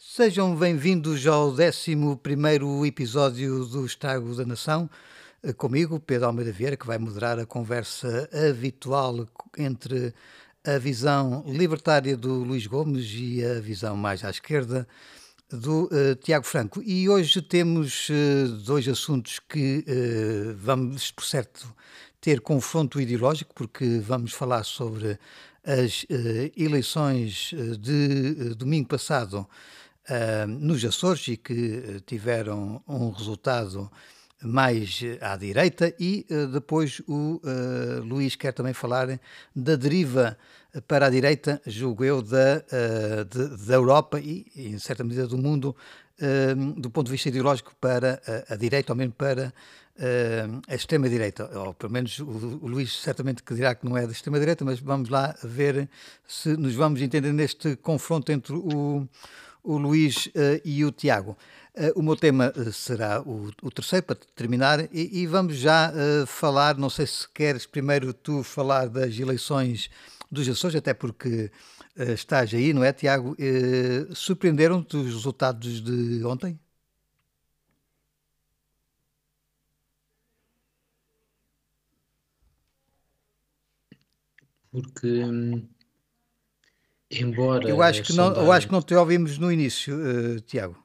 Sejam bem-vindos ao 11 episódio do Estrago da Nação. Eh, comigo, Pedro Almeida Vieira, que vai moderar a conversa habitual entre a visão libertária do Luís Gomes e a visão mais à esquerda do uh, Tiago Franco. E hoje temos uh, dois assuntos que uh, vamos, por certo, ter confronto ideológico, porque vamos falar sobre as eleições de domingo passado nos Açores e que tiveram um resultado mais à direita e depois o Luís quer também falar da deriva para a direita, julgo eu, da, uh, de, da Europa e, em certa medida, do mundo, uh, do ponto de vista ideológico, para a, a direita, ou mesmo para uh, a extrema-direita. Ou pelo menos o, o, Luís certamente que dirá que não é da extrema-direita, mas vamos lá ver se nos vamos entender neste confronto entre o, o Luís e o Tiago. o meu tema será o, o terceiro, para terminar, e, e vamos já falar, não sei se queres primeiro tu falar das eleições dos Açores, até porque uh, estás aí, não é, Tiago? Uh, Surpreenderam-te os resultados de ontem? Porque, hum, embora. Eu acho que, não, eu acho que não te ouvimos no início, uh, Tiago.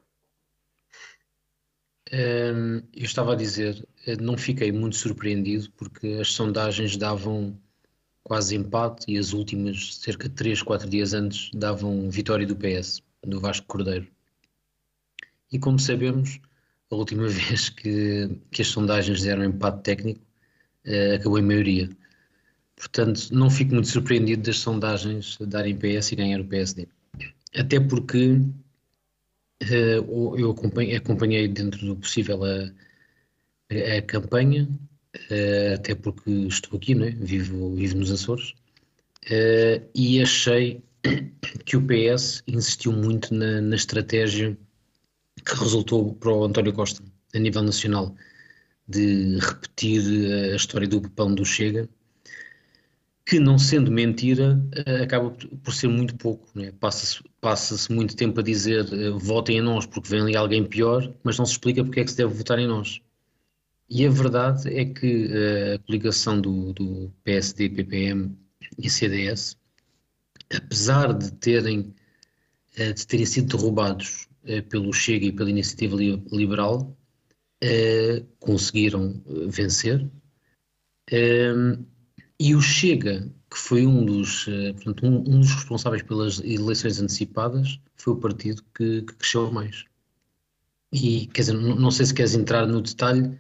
Um, eu estava a dizer, não fiquei muito surpreendido porque as sondagens davam quase empate e as últimas, cerca de 3, 4 dias antes, davam vitória do PS, do Vasco Cordeiro. E como sabemos, a última vez que, que as sondagens deram empate técnico, uh, acabou em maioria. Portanto, não fico muito surpreendido das sondagens darem PS e ganhar o PSD. Até porque uh, eu acompanhei, acompanhei, dentro do possível a, a, campanha uh, até porque estou aqui, né? vivo, vivo nos Açores, uh, e achei que o PS insistiu muito na, na, estratégia que resultou para o António Costa, a nível nacional, de repetir a história do pão do Chega, que não sendo mentira, uh, acaba por ser muito pouco. Né? Passa-se passa muito tempo a dizer votem em nós porque vem ali alguém pior, mas não se explica porque é que se deve votar em nós. E a verdade é que eh, a coligação do, do PSD, PPM e CDS, apesar de terem, eh, de terem sido derrubados eh, pelo Chega e pela Iniciativa Liberal, conseguiram vencer. E o Chega, que foi um dos, portanto, um, um, dos responsáveis pelas eleições antecipadas, foi o partido que, que cresceu mais. E, quer dizer, não, não sei se queres entrar no detalhe,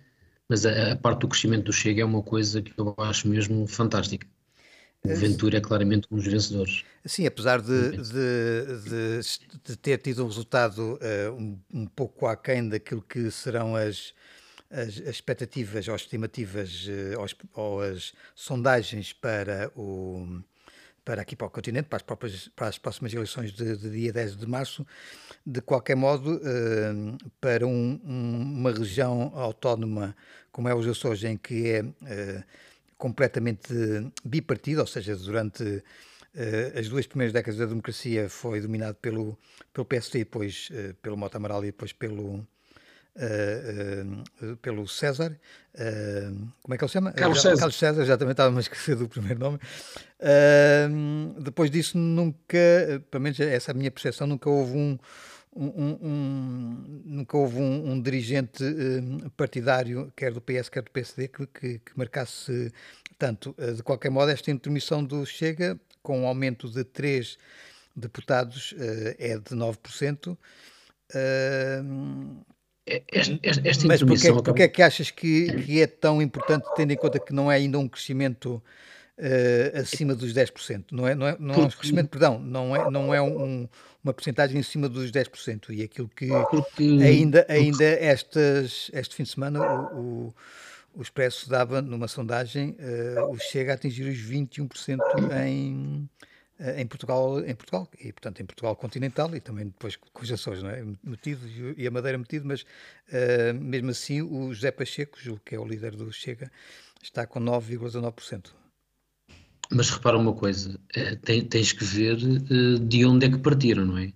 mas a, a, parte do crescimento do Chega é uma coisa que eu acho mesmo fantástica. O é Ventura é claramente um dos vencedores. Sim, apesar de, de, de, de ter tido um resultado uh, um, um, pouco aquém daquilo que serão as, as, as expectativas ou estimativas uh, ou, as, as sondagens para o, para aqui para o continente, para as, próprias, para as próximas eleições de, de, dia 10 de março. De qualquer modo, uh, para um, um, uma região autónoma como é os Açores, em que é uh, completamente bipartido, ou seja, durante uh, as duas primeiras décadas da democracia foi dominado pelo, pelo PSD, depois pelo Mota Amaral e depois pelo, Uh, pelo César, uh, como é que ele se chama? Carlos César. Carlos César, exatamente, estava a esquecer do primeiro nome. depois disso, nunca, pelo menos essa é a minha percepção, nunca houve um. um, um nunca houve um, dirigente partidário, quer do PS, quer do PSD, que, que, que marcasse tanto. de qualquer modo, esta intermissão do Chega, com um aumento de 3 deputados, é de 9%. Uh, esta, esta Mas porquê, acaba... porquê é que achas que, que é tão importante, tendo em conta que não é ainda um crescimento uh, acima dos 10%? Não é, não é, não é um crescimento, perdão, não é, não é um, uma porcentagem em cima dos 10%. E aquilo que porque, ainda, ainda estas, este fim de semana o, o, o Expresso dava numa sondagem, uh, o Chega a atingir os 21% em em Portugal, em Portugal e portanto em Portugal continental e também depois com os Açores, não é? Metido e a Madeira metido, mas uh, mesmo assim o José Pacheco, que é o líder do Chega, está com 9,19%. Mas repara uma coisa, eh, tens que ver de onde é que partiram, não é?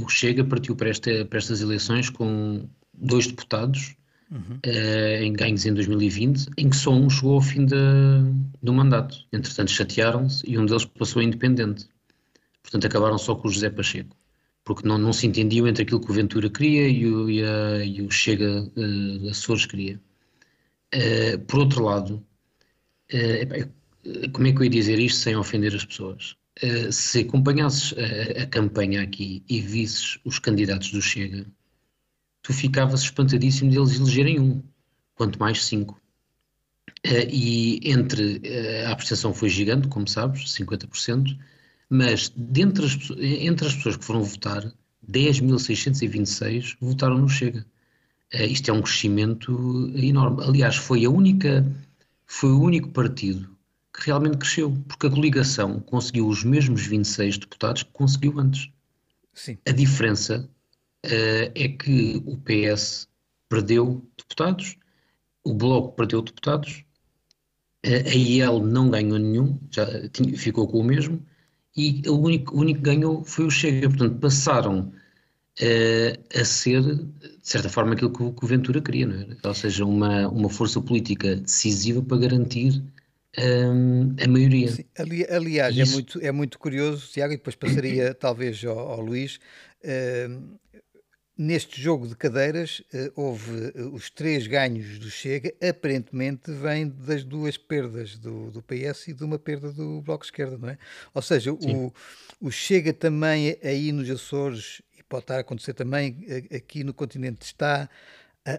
O Chega partiu para, esta, para estas eleições com dois deputados uh, em ganhos em 2020, em que só um chegou ao fim de, do mandato. Entretanto, chatearam-se e um deles passou a independente. Portanto, acabaram só com o José Pacheco, porque não, não se entendiam entre aquilo que o Ventura queria e o, e a, e o Chega uh, Açores queria. Uh, por outro lado, uh, como é que eu ia dizer isto sem ofender as pessoas? Uh, se acompanhasses a, a, campanha aqui e visses os candidatos do Chega, tu ficavas espantadíssimo deles elegerem um, quanto mais cinco. e entre a abstenção foi gigante, como sabes, 50%, mas dentre as, entre as pessoas que foram votar, 10.626 votaram no Chega. Uh, isto é um crescimento enorme. Aliás, foi a única, foi o único partido que realmente cresceu, porque a coligação conseguiu os mesmos 26 deputados que conseguiu antes. Sim. A diferença é que o PS perdeu deputados, o Bloco perdeu deputados, uh, a IEL não ganhou nenhum, já tinha, ficou com o mesmo, e o único, o único que ganhou foi o Chega. Portanto, passaram uh, a ser, de certa forma, aquilo que o, que o Ventura queria, é? Ou seja, uma, uma força política decisiva para garantir um, a maioria. Sim, ali, aliás, é Isso... é, muito, é muito curioso, Tiago, e depois passaria talvez ao, ao Luís. Uh, Neste jogo de cadeiras, eh, houve eh, os três ganhos do Chega, aparentemente vêm das duas perdas do, do PS e de uma perda do Bloco de Esquerda, não é? Ou seja, o, o Chega também aí nos Açores, e pode estar a acontecer também eh, aqui no continente, está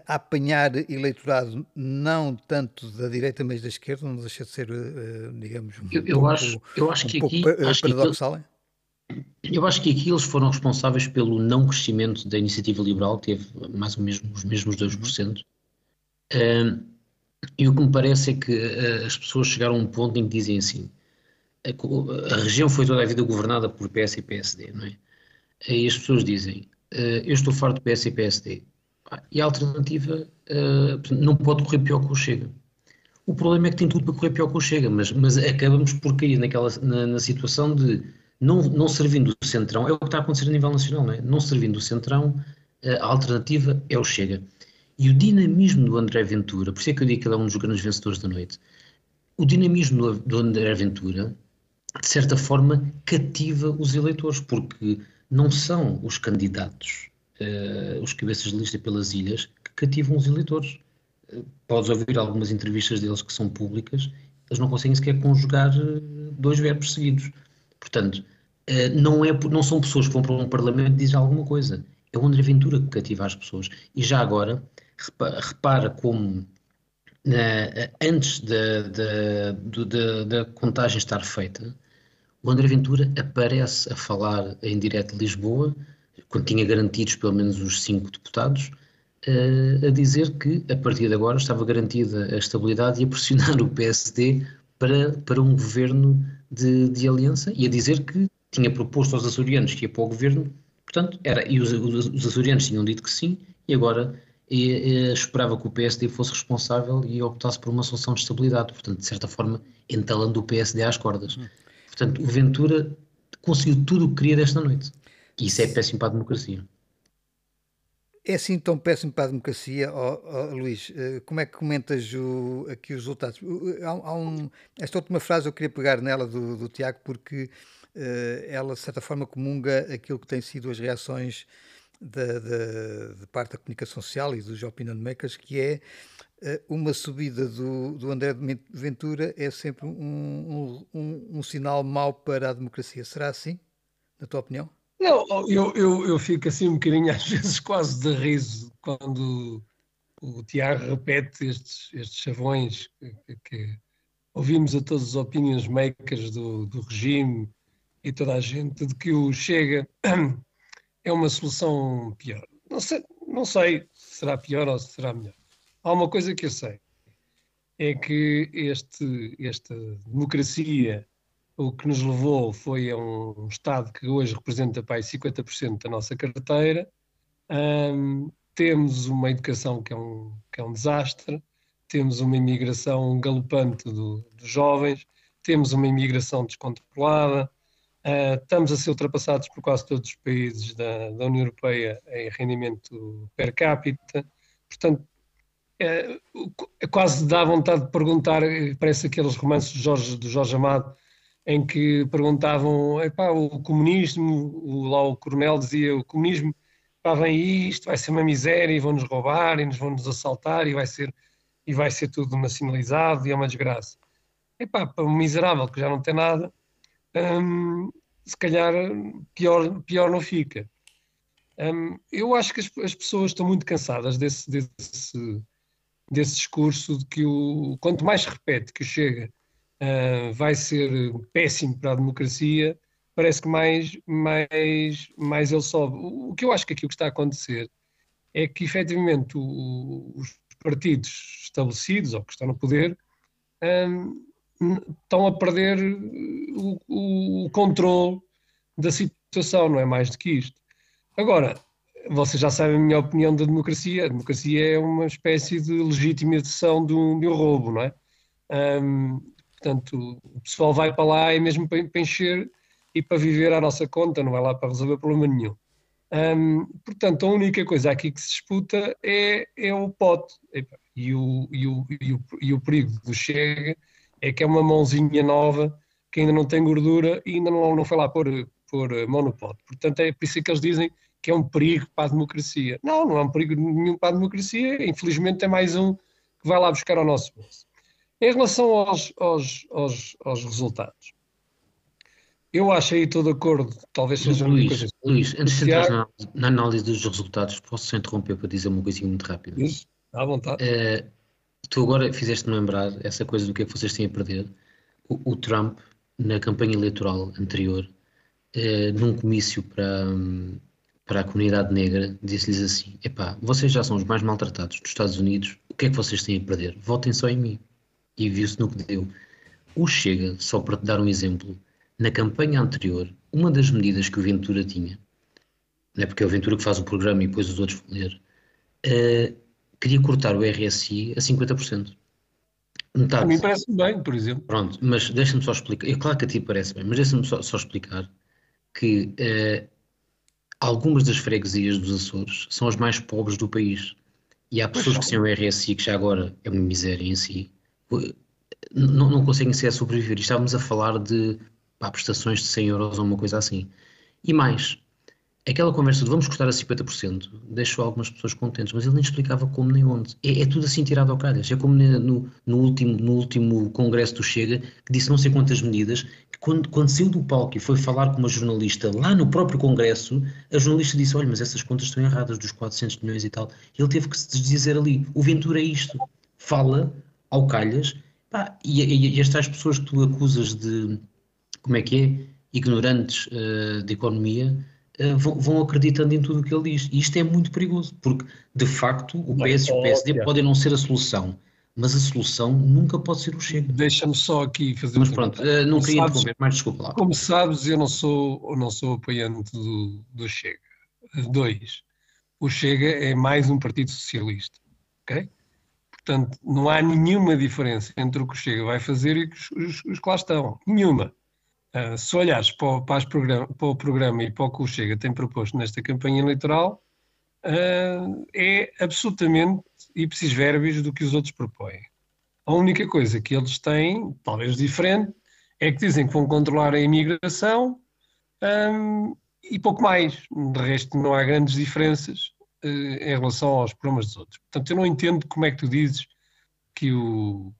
a apanhar eleitorado não tanto da direita, mas da esquerda, não deixa de ser, digamos, um eu, eu pouco, acho, eu acho um que aqui, paradoxal, acho que eu acho que aqui eles foram responsáveis pelo não crescimento da iniciativa liberal, teve mais ou menos os mesmos 2%. Uh, e o que me parece é que uh, as pessoas chegaram a um ponto em que dizem assim: a, a, região foi toda a vida governada por PS e PSD, não é? E as pessoas dizem: uh, eu estou farto do PS e PSD. E a alternativa não pode correr pior que o Chega. O problema é que tem tudo para correr pior que o Chega, mas, mas acabamos por cair naquela, na, na situação de não, não servindo o Centrão, é o que está a acontecer a nível nacional, não é? Não servindo o Centrão, a alternativa é o Chega. E o dinamismo do André Ventura, por isso é que eu digo que ele é um dos grandes vencedores da noite, o dinamismo do André Ventura, de certa forma, cativa os eleitores, porque não são os candidatos, uh, os cabeças de lista pelas ilhas, que cativam os eleitores. Uh, podes ouvir algumas entrevistas deles que são públicas, eles não conseguem sequer conjugar eh, dois verbos seguidos. Portanto, eh, não, é, não são pessoas que vão para um parlamento e dizem alguma coisa. É o André Ventura que cativa as pessoas. E já agora, repara como antes da, contagem estar feita, o André Ventura aparece a falar em direto de Lisboa, quando tinha garantidos pelo menos os cinco deputados, eh, a dizer que a partir de agora estava garantida a estabilidade e a pressionar o PSD para, para um governo de, de aliança e a dizer que tinha proposto aos açorianos que ia para o governo, portanto, era, e os, os açorianos tinham dito que sim, e agora e, e, esperava que o PSD fosse responsável e optasse por uma solução de estabilidade, portanto, de certa forma, entalando o PSD às cordas. Hum. Portanto, o Ventura conseguiu tudo o que queria desta noite. E isso é péssimo para a democracia. É assim tão péssimo para a democracia, oh, oh, Luís? Eh, como é que comentas o, aqui os resultados? Há, há um, esta última frase eu queria pegar nela do, do Tiago, porque uh, ela, de certa forma, comunga aquilo que têm sido as reações da, de parte da comunicação social e dos opinion makers, que é uh, uma subida do, do André Ventura é sempre um, um, um, um sinal mau para a democracia. Será assim, na tua opinião? Não, eu, eu, eu fico assim um bocadinho, às vezes, quase de riso quando o Tiago repete estes, estes chavões que, que, ouvimos a todos os opinions makers do, do regime e toda a gente de que o Chega é uma solução pior. Não sei, não sei se será pior ou se será melhor. Há uma coisa que eu sei, é que este, esta democracia o que nos levou foi a um Estado que hoje representa para 50% da nossa carteira. Um, temos uma educação que é um, que é um desastre, temos uma imigração galopante do, dos jovens, temos uma imigração descontrolada, Uh, estamos a ser ultrapassados por quase todos os países da, da União Europeia em rendimento per capita. Portanto, é, quase dá vontade de perguntar, parece aqueles romances do Jorge, do Jorge Amado, em que perguntavam, epá, o comunismo, o, lá o coronel dizia, o comunismo, pá, vem isto, vai ser uma miséria e vão-nos roubar e nos vão-nos assaltar e vai ser e vai ser tudo nacionalizado e é uma desgraça. Epá, para um miserável que já não tem nada, hum, se calhar pior, pior não fica. Hum, eu acho que as, as, pessoas estão muito cansadas desse, desse, desse discurso de que o, quanto mais se repete que chega uh, vai ser péssimo para a democracia, parece que mais, mais, mais ele sobe. O, que eu acho que aqui o que está a acontecer é que efetivamente o, os partidos estabelecidos ou que estão no poder um, estão a perder o, o, o controle da situação, não é mais do que isto. Agora, vocês já sabem a minha opinião da democracia. A democracia é uma espécie de legitimação de um, de um roubo, não é? Um, portanto, o pessoal vai para lá é mesmo para, encher e para viver à nossa conta, não vai lá para resolver problema nenhum. Um, portanto, a única coisa aqui que se disputa é, é o pote. E o, e, o, e, o, e o perigo do Chega é que é uma mãozinha nova que ainda não tem gordura e ainda não, não foi lá pôr, pôr mão no pote. Portanto, é por isso que eles dizem que é um perigo para a democracia. Não, não é um perigo nenhum para a democracia, infelizmente é mais um que vai lá buscar ao nosso bolso. Em relação aos, aos, aos, aos resultados, eu acho aí estou de acordo, talvez seja Luís, uma coisa. Luís, antes de entrar na, na, análise dos resultados, posso só interromper para dizer uma coisinha muito rápida? Isso, à vontade. Uh, tu agora fizeste-me lembrar essa coisa do que é que vocês têm a perder. O, o Trump, na campanha eleitoral anterior, uh, num comício para, para a comunidade negra, disse-lhes assim: epá, vocês já são os mais maltratados dos Estados Unidos, o que é que vocês têm a perder? Votem só em mim. E viu-se no que deu. O Chega, só para te dar um exemplo, na campanha anterior, uma das medidas que o Ventura tinha, não é porque é o Ventura que faz o programa e depois os outros vão ler, uh, queria cortar o RSI a 50%. Metade. A mim parece bem, por exemplo. Pronto, mas deixa-me só explicar. É claro que a ti parece bem, mas deixa-me só, só, explicar que uh, algumas das freguesias dos Açores são as mais pobres do país. E há pessoas que têm o RSI, que já agora é uma miséria em si, não, não conseguem sequer sobreviver. Estávamos a falar de pá, prestações de 100 euros ou uma coisa assim. E mais, aquela conversa de vamos custar a 50% deixou algumas pessoas contentes, mas ele nem explicava como nem onde. É, é tudo assim tirado ao calhas. É como no, no, último, no último congresso do Chega, que disse não sei quantas medidas, que quando, quando saiu do palco e foi falar com uma jornalista lá no próprio congresso, a jornalista disse, olha, mas essas contas estão erradas, dos 400 milhões e tal. Ele teve que se dizer ali, o Ventura é isto. Fala ao calhas, pá, e, e, e estas pessoas que tu acusas de, como é que é, ignorantes uh, de economia, uh, vão, vão, acreditando em tudo o que ele diz. E isto é muito perigoso, porque, de facto, o PS e o PSD podem não ser a solução, mas a solução nunca pode ser o Chega. Deixa-me só aqui fazer Mas pronto, uh, não queria sabes, interromper, mas desculpa lá. Como sabes, eu não sou, não sou apoiante do, do Chega. Dois, o Chega é mais um partido socialista, ok? Portanto, não há nenhuma diferença entre o que o Chega vai fazer e os, os, os que lá estão. Nenhuma. Uh, se olhares para o, para, programa, para o, programa, e para o que o Chega tem proposto nesta campanha eleitoral, uh, é absolutamente ipsis verbis do que os outros propõem. A única coisa que eles têm, talvez diferente, é que dizem que vão controlar a imigração um, e pouco mais. De resto, não há grandes diferenças em relação aos problemas dos outros. Portanto, eu não entendo como é que tu dizes que o,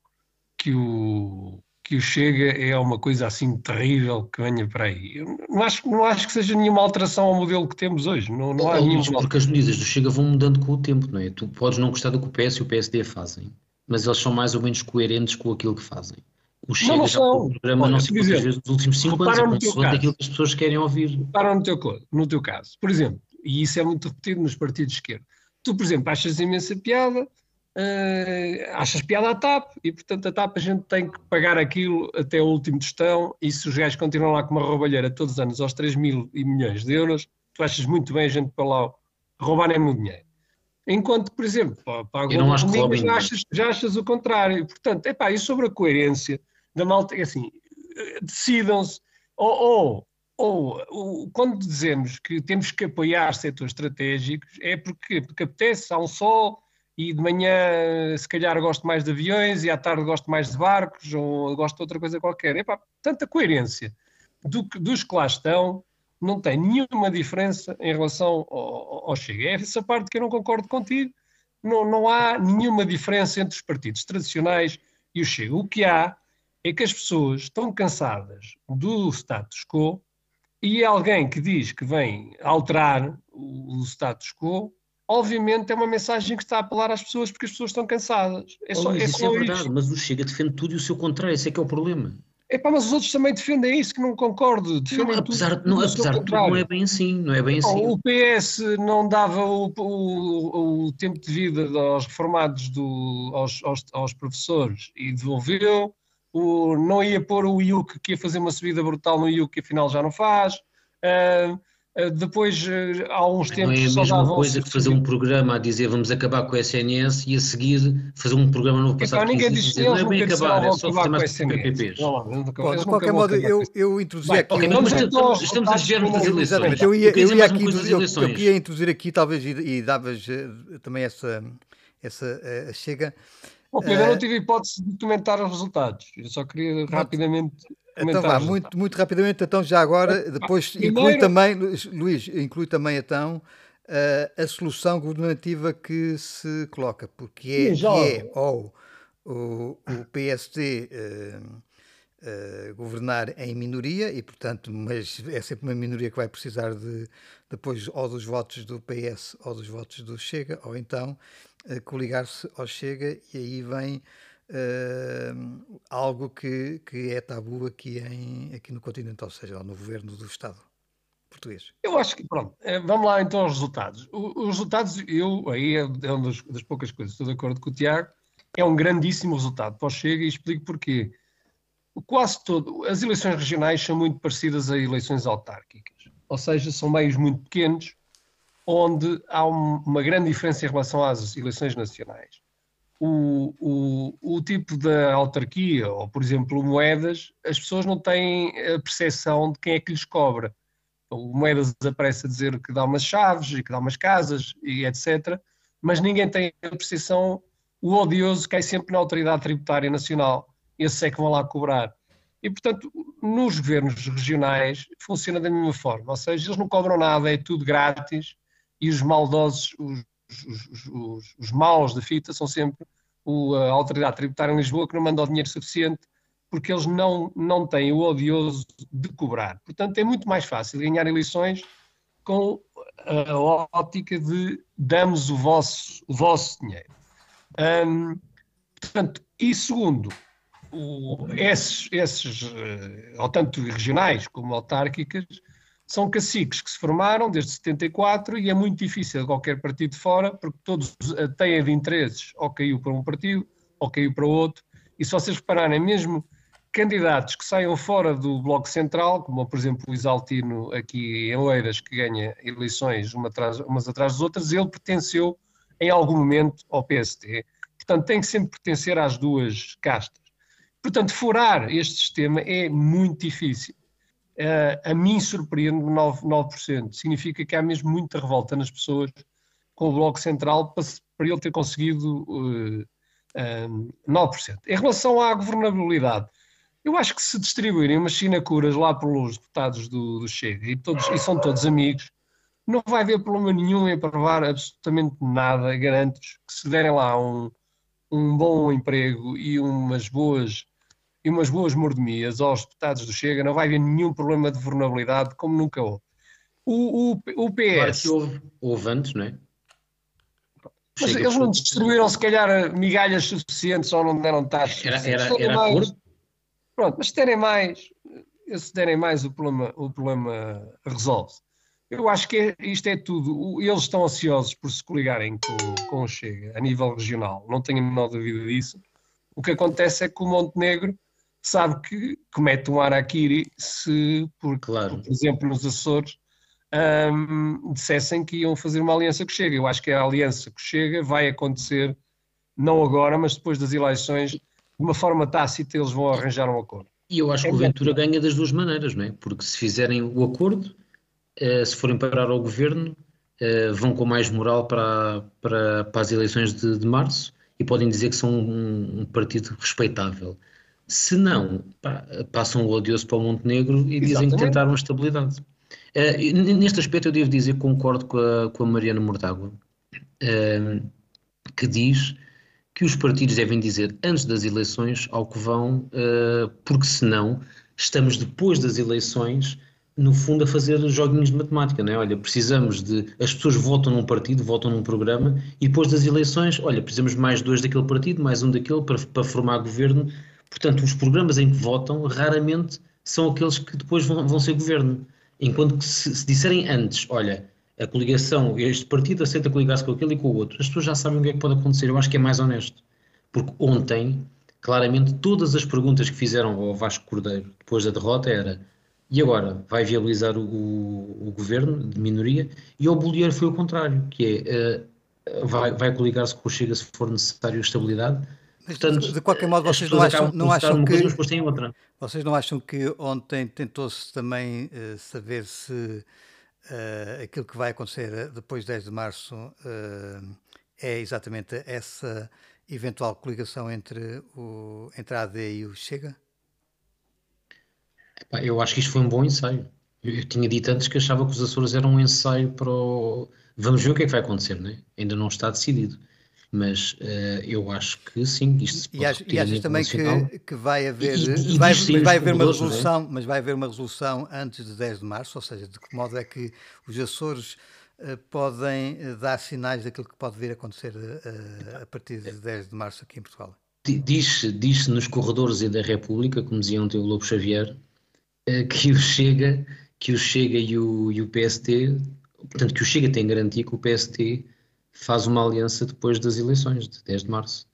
que o que o Chega é uma coisa assim terrível que venha para aí. Eu não acho, não acho que seja nenhuma alteração ao modelo que temos hoje. Não, não há nenhum... Porque as medidas do Chega vão mudando com o tempo, não é? Tu podes não gostar do que o PS e o PSD fazem, mas eles são mais ou menos coerentes com aquilo que fazem. O Chega não, não já o programa Olha, não sei é. Para e isso é muito repetido nos partidos de esquerda. Tu, por exemplo, achas imensa piada uh, achas piada à TAP e, portanto, a TAP a gente tem que pagar aquilo até o último tostão e se os gajos continuam lá com uma roubalheira todos os anos aos 3 mil e milhões de euros, tu achas muito bem a gente para lá roubar nem muito dinheiro. Enquanto, por exemplo, para a Globo já achas, já achas o contrário. Portanto, epá, e sobre a coerência da malta, é assim, decidam-se, ou, ou ou, quando dizemos que temos que apoiar setores estratégicos, é porque, porque apetece, há um sol e de manhã se calhar gosto mais de aviões e à tarde gosto mais de barcos ou gosto de outra coisa qualquer. Epá, tanta coerência do dos que lá estão não tem nenhuma diferença em relação ao, ao Chega. É essa parte que eu não concordo contigo. Não, não há nenhuma diferença entre os partidos tradicionais e o Chega. O que há é que as pessoas estão cansadas do status quo e alguém que diz que vem alterar o, status quo, obviamente é uma mensagem que está a apelar às pessoas porque as pessoas estão cansadas. É só, oh, é isso é verdade, isso. mas o Chega defende tudo e o seu contrário, esse é que é o problema. Epá, mas os outros também defendem isso, que não concordo. Defendem não, apesar, tudo, não, apesar de tudo, não é bem assim, não é bem assim. O PS não dava o, o, o tempo de vida aos reformados, do, aos, aos, aos professores e devolveu o, não ia pôr o IUC que ia fazer uma subida brutal no IUC que afinal já não faz. Uh, depois, uh, há uns tempos. Não é a mesma coisa que fazer um programa a dizer vamos acabar com o SNS e a seguir fazer um programa novo passado. Então, ninguém diz, não é bem acabar, é só fazer mais PPPs. de qualquer modo, eu, eu introduzi aqui. Okay, um... estamos, estamos a desviar das eleições. Eu ia, eu ia aqui introduzir, eu, eu queria introduzir aqui, talvez, e, e davas uh, também essa, essa uh, chega. Pedro, eu não tive hipótese de comentar os resultados. Eu só queria rapidamente. Então vá, muito, muito rapidamente, então já agora, depois Primeiro... inclui também, Luís, inclui também então a, a solução governativa que se coloca, porque é, é ou o, o PSD uh, uh, governar em minoria, e portanto, mas é sempre uma minoria que vai precisar de depois ou dos votos do PS ou dos votos do Chega, ou então coligar-se ao Chega e aí vem uh, algo que, que é tabu aqui, em, aqui no continente, ou seja, no governo do Estado português. Eu acho que, pronto, eh, vamos lá então aos resultados. os resultados, eu, aí é, é uma das, poucas coisas, estou de acordo com o Tiago, é um grandíssimo resultado para o Chega e explico porquê. Quase todo, as eleições regionais são muito parecidas a eleições autárquicas, ou seja, são meios muito pequenos, onde há uma grande diferença em relação às eleições nacionais. O, o, o, tipo da autarquia, ou por exemplo moedas, as pessoas não têm a percepção de quem é que lhes cobra. O moedas aparece a dizer que dá umas chaves e que dá umas casas e etc. Mas ninguém tem a percepção, o odioso cai sempre na autoridade tributária nacional. Esse é que vão lá cobrar. E, portanto, nos governos regionais funciona da mesma forma, ou seja, eles não cobram nada, é tudo grátis, e os maldosos, os, os, os, os maus da fita são sempre o, a autoridade tributária em Lisboa que não manda o dinheiro suficiente porque eles não, não têm o odioso de cobrar. Portanto, é muito mais fácil ganhar eleições com a ótica de damos o vosso, o vosso dinheiro. Portanto, e segundo, o, esses, esses, eh, ou tanto regionais como autárquicas, são caciques que se formaram desde 74 e é muito difícil qualquer partido fora, porque todos têm de interesses, ou caiu para um partido, ou caiu para outro, e se vocês repararem, mesmo candidatos que saiam fora do Bloco Central, como por exemplo o Isaltino aqui em Oeiras, que ganha eleições uma atrás, umas atrás das outras, ele pertenceu em algum momento ao PST. Portanto, tem que sempre pertencer às duas castas. Portanto, furar este sistema é muito difícil a mim surpreende 9%, 9%. Significa que há mesmo muita revolta nas pessoas com o Bloco Central para, ele ter conseguido uh, uh, 9%. Em relação à governabilidade, eu acho que se distribuírem umas sinacuras lá pelos deputados do, do Chega e, todos, e são todos amigos, não vai haver problema nenhum em aprovar absolutamente nada. Garanto-vos que se derem lá um, um bom emprego e umas boas e umas boas mordomias aos deputados do Chega, não vai haver nenhum problema de vulnerabilidade como nunca houve. O, o, o PS. Claro que houve, houve antes, não é? Mas Chega eles não distribuíram, se calhar, migalhas suficientes ou não deram taxas. Era, era, era mais, Pronto, mas se derem mais, se derem mais, o problema, o problema resolve-se. Eu acho que isto é tudo. Eles estão ansiosos por se coligarem com, com o Chega a nível regional, não tenho a menor dúvida disso. O que acontece é que o Montenegro sabe que comete um araquiri se, por, claro. por exemplo, nos Açores, um, dissessem que iam fazer uma aliança que chega. Eu acho que a aliança que chega vai acontecer, não agora, mas depois das eleições, de uma forma tácita, eles vão arranjar um acordo. E eu acho que o Ventura ganha das duas maneiras, não é? Porque se fizerem o acordo, eh, se forem parar ao governo, eh, vão com mais moral para, para, para as eleições de, de março e podem dizer que são um, um partido respeitável. Se não, pá, passam o odioso para o Montenegro e dizem Exatamente. que tentaram a estabilidade. Uh, neste aspecto, eu devo dizer que concordo com a, com a Mariana Mortágua, uh, que diz que os partidos devem dizer antes das eleições ao que vão, uh, porque senão estamos depois das eleições, no fundo, a fazer joguinhos de matemática, não é? Olha, precisamos de. As pessoas votam num partido, votam num programa, e depois das eleições, olha, precisamos mais dois daquele partido, mais um daquele para, para formar governo. Portanto, os programas em que votam raramente são aqueles que depois vão, vão ser governo. Enquanto que se, se disserem antes, olha, a coligação, este partido aceita coligar-se com aquele e com o outro, as pessoas já sabem o que é que pode acontecer. Eu acho que é mais honesto. Porque ontem, claramente, todas as perguntas que fizeram ao Vasco Cordeiro depois da derrota era e agora vai viabilizar o, o, governo de minoria e ao Bolieiro foi o contrário, que é uh, vai, vai coligar-se com o Chega se for necessário estabilidade. Portanto, de qualquer modo, vocês não acham, não acham que vocês não acham que ontem tentou-se também uh, saber se uh, aquilo que vai acontecer eh, depois de 10 de março uh, é exatamente essa eventual coligação entre, o, entre a AD e o Chega? Eu acho que isto foi um bom ensaio. Eu tinha dito antes que achava que os Açores eram um ensaio para o... Vamos ver o que é que vai acontecer, né? ainda não está decidido mas uh, eu acho que sim, isto e, acho, e achas também que, que vai haver, e, e vai, vai haver uma é? resolução, é? mas vai haver uma resolução antes de 10 de março, ou seja, de que modo é que os Açores uh, podem eh, dar sinais daquilo que pode vir a acontecer uh, a partir de 10 de março aqui em Portugal? Diz-se diz nos corredores e da República, como dizia ontem o Lobo Xavier, que o Chega, que o Chega e o, e o PST, portanto que o Chega tem garantia que o PST faz uma aliança depois das eleições, de 10 de março.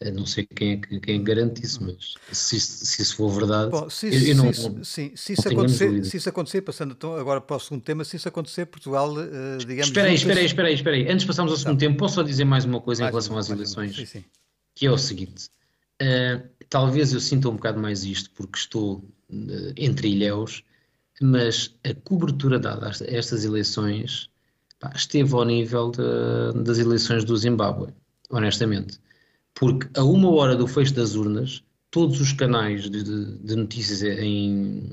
Eu não sei quem é que, quem garante isso, mas se, se isso for verdade. Bom, se, eu, eu não, se, sim, se, isso acontecer, se isso acontecer, passando então agora para o segundo tema, se isso acontecer, Portugal, uh, digamos. Espera aí, espera aí, espera aí, espera aí. Antes de passarmos ao segundo tema, posso só dizer mais uma coisa em relação às eleições? Sim, sim. Que é o seguinte: uh, talvez eu sinta um bocado mais isto porque estou uh, entre ilhéus, mas a cobertura dada a estas eleições pá, esteve ao nível de, das eleições do Zimbábue, honestamente. Porque a uma hora do fecho das urnas, todos os canais de, de, de notícias em,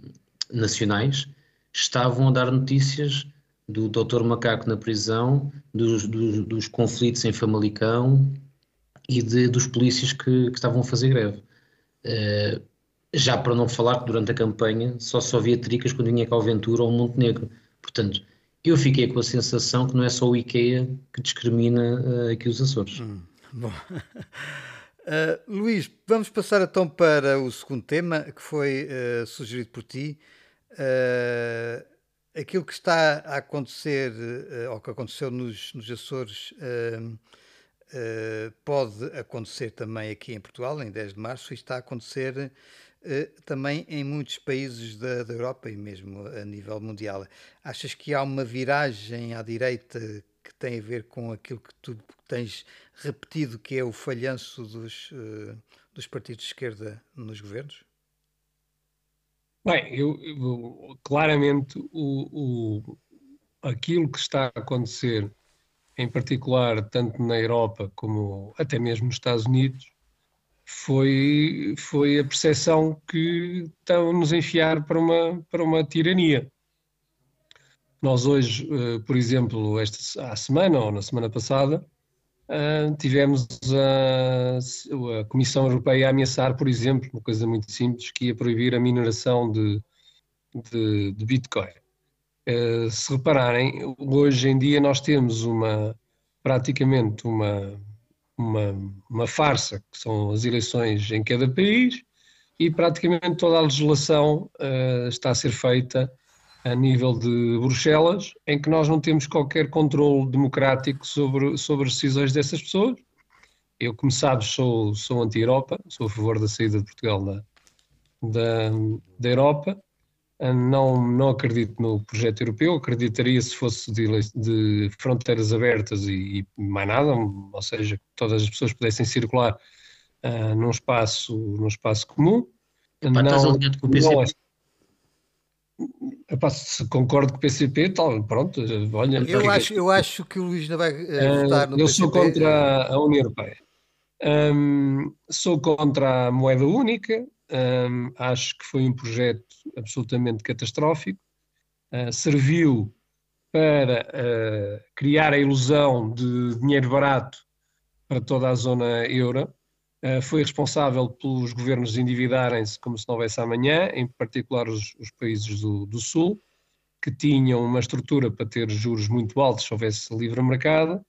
nacionais estavam a dar notícias do Dr. Macaco na prisão, dos, dos, dos conflitos em Famalicão e de, dos polícias que, que, estavam a fazer greve. Uh, já para não falar que durante a campanha só só havia tricas quando vinha cá ao Ventura ou Montenegro. Portanto, eu fiquei com a sensação que não é só o IKEA que discrimina uh, aqui os Açores. Hum, bom. Uh, Luís, vamos passar então para o segundo tema que foi uh, sugerido por ti. Uh, aquilo que está a acontecer, ou que aconteceu nos, nos Açores, pode acontecer também aqui em Portugal, em 10 de março, e está a acontecer também em muitos países da, da, Europa e mesmo a nível mundial. Achas que há uma viragem à direita que tem a ver com aquilo que tu tens repetido, que é o falhanço dos, uh, dos partidos de esquerda nos governos? Bem, eu, eu claramente o, o, aquilo que está a acontecer, em particular tanto na Europa como até mesmo nos Estados Unidos, foi, foi a percepção que estão-nos a enfiar para uma, para uma tirania. Nós hoje, eh, por exemplo, esta a semana ou na semana passada, eh, tivemos a, a, Comissão Europeia a ameaçar, por exemplo, uma coisa muito simples, que ia proibir a mineração de, de, de Bitcoin. Eh, se repararem, hoje em dia nós temos uma praticamente uma uma, uma farsa, que são as eleições em cada país, e praticamente toda a legislação uh, está a ser feita a nível de Bruxelas, em que nós não temos qualquer controle democrático sobre, sobre as decisões dessas pessoas. Eu, como sabes, sou, sou anti-Europa, sou a favor da saída de Portugal da, da, da Europa, não, não acredito no projeto europeu, acreditaria se fosse de, de fronteiras abertas e, e, mais nada, ou seja, que todas as pessoas pudessem circular uh, num, espaço, num espaço comum. Epá, não, estás alinhado com o PCP? É, epá, se concordo com o PCP, tal, pronto, olha... Eu acho, eu acho que o Luís ainda vai uh, votar no eu PCP. Eu sou contra a União Europeia. Um, sou contra a moeda única, um, acho que foi um projeto absolutamente catastrófico. Uh, serviu para uh, criar a ilusão de dinheiro barato para toda a zona euro. Uh, foi responsável pelos governos endividarem-se como se não houvesse amanhã, em particular os, os países do, do, Sul, que tinham uma estrutura para ter juros muito altos se houvesse livre mercado,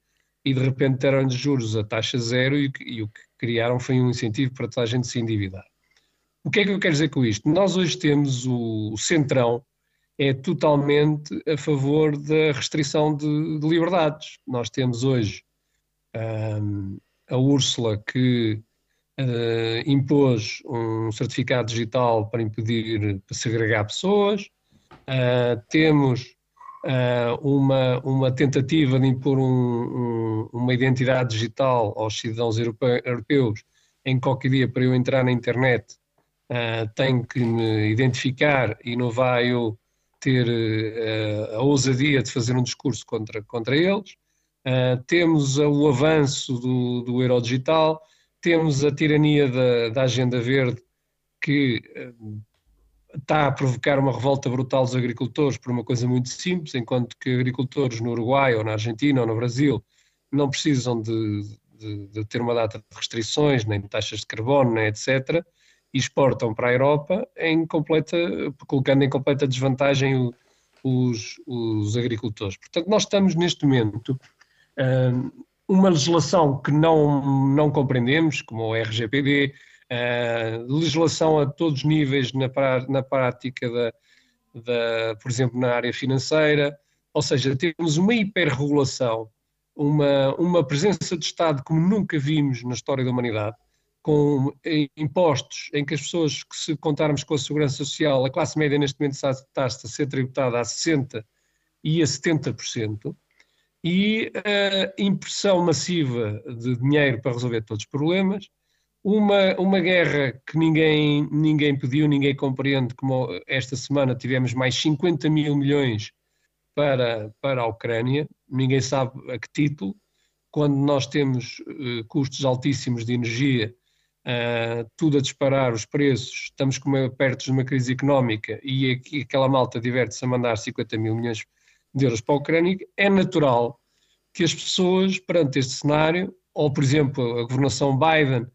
e de repente deram-lhes juros a taxa zero e, e o que criaram foi um incentivo para toda a gente se endividar. O que é que eu quero dizer com isto? Nós hoje temos o, centrão, é totalmente a favor da restrição de, de liberdades. Nós temos hoje um, a Úrsula que uh, impôs um certificado digital para impedir, para segregar pessoas, uh, temos uh, uma, uma tentativa de impor um, um, uma identidade digital aos cidadãos europeus em qualquer dia para eu entrar na internet tenho que me identificar e não vai eu ter uh, a ousadia de fazer um discurso contra, contra eles. Uh, temos o avanço do, do euro digital, temos a tirania da, da agenda verde que uh, está a provocar uma revolta brutal dos agricultores por uma coisa muito simples, enquanto que agricultores no Uruguai ou na Argentina ou no Brasil não precisam de, de, de ter uma data de restrições, nem de taxas de carbono, nem etc e exportam para a Europa em completa, colocando em completa desvantagem os, os agricultores. Portanto, nós estamos neste momento hum, uma legislação que não, não compreendemos, como o RGPD, hum, legislação a todos os níveis na, na prática da, da, por exemplo, na área financeira, ou seja, temos uma hiperregulação, uma, uma presença de Estado como nunca vimos na história da humanidade, com impostos em que as pessoas, que se contarmos com a segurança social, a classe média neste momento está, a ser tributada a 60% e a 70%, e a impressão massiva de dinheiro para resolver todos os problemas, uma, uma guerra que ninguém, ninguém pediu, ninguém compreende, como esta semana tivemos mais 50 mil milhões para, para a Ucrânia, ninguém sabe a que título, quando nós temos uh, custos altíssimos de energia uh, tudo a disparar, os preços, estamos uma, perto de uma crise económica e aqui, aquela malta diverte-se a mandar 50 mil milhões de euros para a Ucrânia, é natural que as pessoas, perante este cenário, ou por exemplo a governação Biden,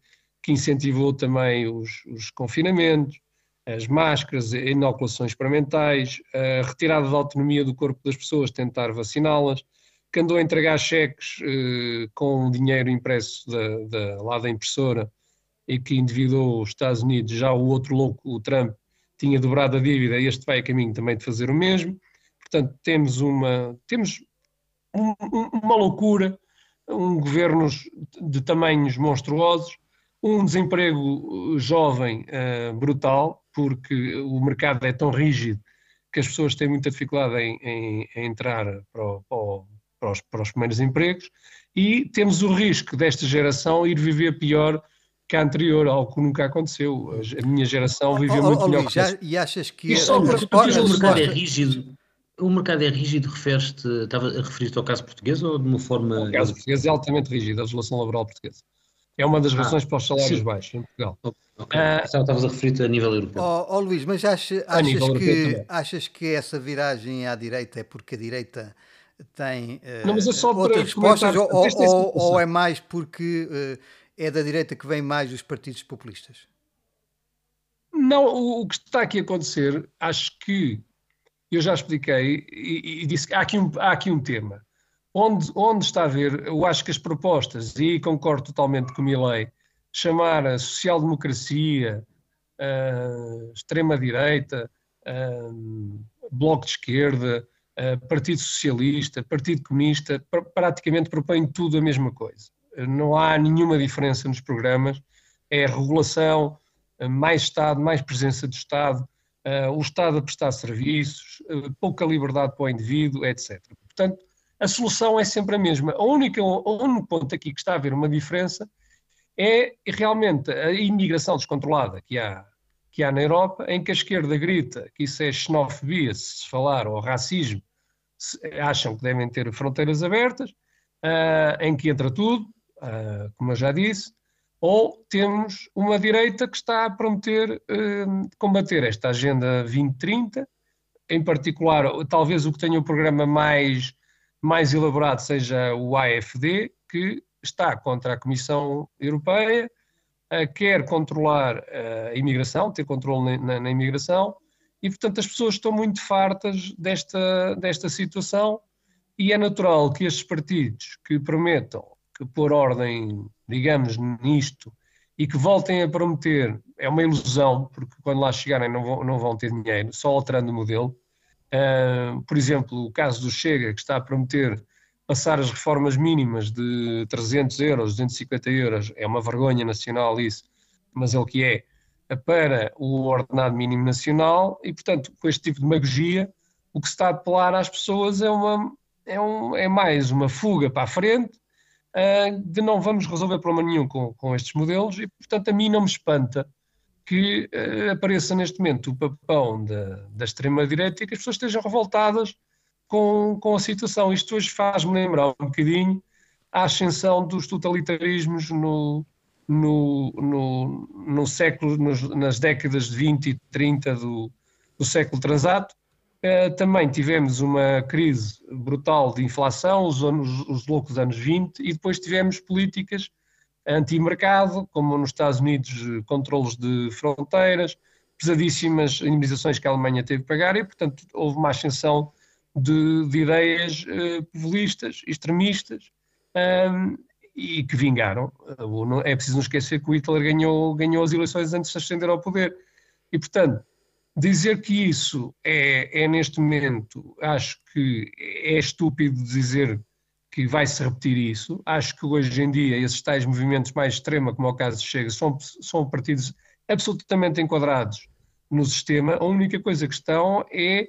que incentivou também os, os confinamentos, as máscaras, inoculações experimentais, a retirada da autonomia do corpo das pessoas, tentar vaciná-las, que andou a entregar cheques eh, com dinheiro impresso da, da, lá da impressora e que endividou os Estados Unidos, já o outro louco, o Trump, tinha dobrado a dívida, este vai a caminho também de fazer o mesmo. Portanto, temos uma, temos um, uma loucura, um governos de tamanhos monstruosos, um desemprego jovem uh, brutal, porque o mercado é tão rígido que as pessoas têm muita dificuldade em, em, em entrar para, o, para, os, para os primeiros empregos, e temos o risco desta geração ir viver pior que a anterior, algo que nunca aconteceu. A minha geração viveu oh, muito oh, melhor Luís, que já, E achas que e só para, o mercado é rígido? O mercado é rígido, refere-te, estava a referir-te ao caso português ou de uma forma. O caso português é altamente rígido, a legislação laboral portuguesa. É uma das ah, razões para os salários sim. baixos em Portugal. Okay. Ah, estavas a referir-te a nível europeu. Ó oh, oh, Luís, mas achas, achas, que, achas que essa viragem à direita é porque a direita tem uh, Não, mas é só outras respostas ou, ou, ou, é mais porque uh, é da direita que vem mais os partidos populistas? Não, o, que está aqui a acontecer, acho que eu já expliquei e, e disse que há aqui, um, há aqui um tema. Onde, onde está a ver, eu acho que as propostas, e concordo totalmente com o Milley, chamar a social-democracia, extrema-direita, bloco de esquerda, Partido Socialista, Partido Comunista, praticamente propõem tudo a mesma coisa não há nenhuma diferença nos programas, é regulação, eh, mais Estado, mais presença do Estado, uh, o Estado a prestar serviços, uh, pouca liberdade para o indivíduo, etc. Portanto, a solução é sempre a mesma. O único ponto aqui que está a haver uma diferença é realmente a imigração descontrolada que há, que há na Europa, em que a esquerda grita que isso é xenofobia, se falar, ou racismo, acham que devem ter fronteiras abertas, em que entra tudo, uh, como eu já disse, ou temos uma direita que está a prometer uh, combater esta Agenda 2030, em particular, talvez o que tenha um programa mais, mais elaborado seja o AFD, que está contra a Comissão Europeia, quer controlar a imigração, ter controle na, na imigração, e, portanto, as pessoas estão muito fartas desta, desta situação e é natural que estes partidos que prometam que pôr ordem, digamos, nisto e que voltem a prometer, é uma ilusão, porque quando lá chegarem não vão, não vão ter dinheiro, só alterando o modelo. Uh, por exemplo, o caso do Chega, que está a prometer passar as reformas mínimas de 300 euros, 250 euros, é uma vergonha nacional isso, mas é o que é para o ordenado mínimo nacional e, portanto, com este tipo de demagogia, o que se está a apelar às pessoas é, uma, é, um, é mais uma fuga para a frente de não vamos resolver problema nenhum com, com estes modelos e, portanto, a mim não me espanta que uh, apareça neste momento o papão da, da extrema-direita e que as pessoas estejam revoltadas com, com a situação. Isto hoje faz-me lembrar um bocadinho a ascensão dos totalitarismos no, no, no, no século, nos, nas décadas de 20 e 30 do, do século transato. Uh, também tivemos uma crise brutal de inflação, os, anos, os loucos anos 20, e depois tivemos políticas anti-mercado, como nos Estados Unidos, controlos de fronteiras, pesadíssimas indemnizações que a Alemanha teve que pagar, e, portanto, houve uma ascensão de, de ideias uh, populistas, extremistas, um, e que vingaram. É preciso não esquecer que o Hitler ganhou, ganhou as eleições antes de ascender ao poder. E, portanto, dizer que isso é, é neste momento, acho que é estúpido dizer que vai se repetir isso. Acho que hoje em dia esses tais movimentos mais extrema, como é o caso de Chega, são, são partidos absolutamente enquadrados no sistema. A única coisa que estão é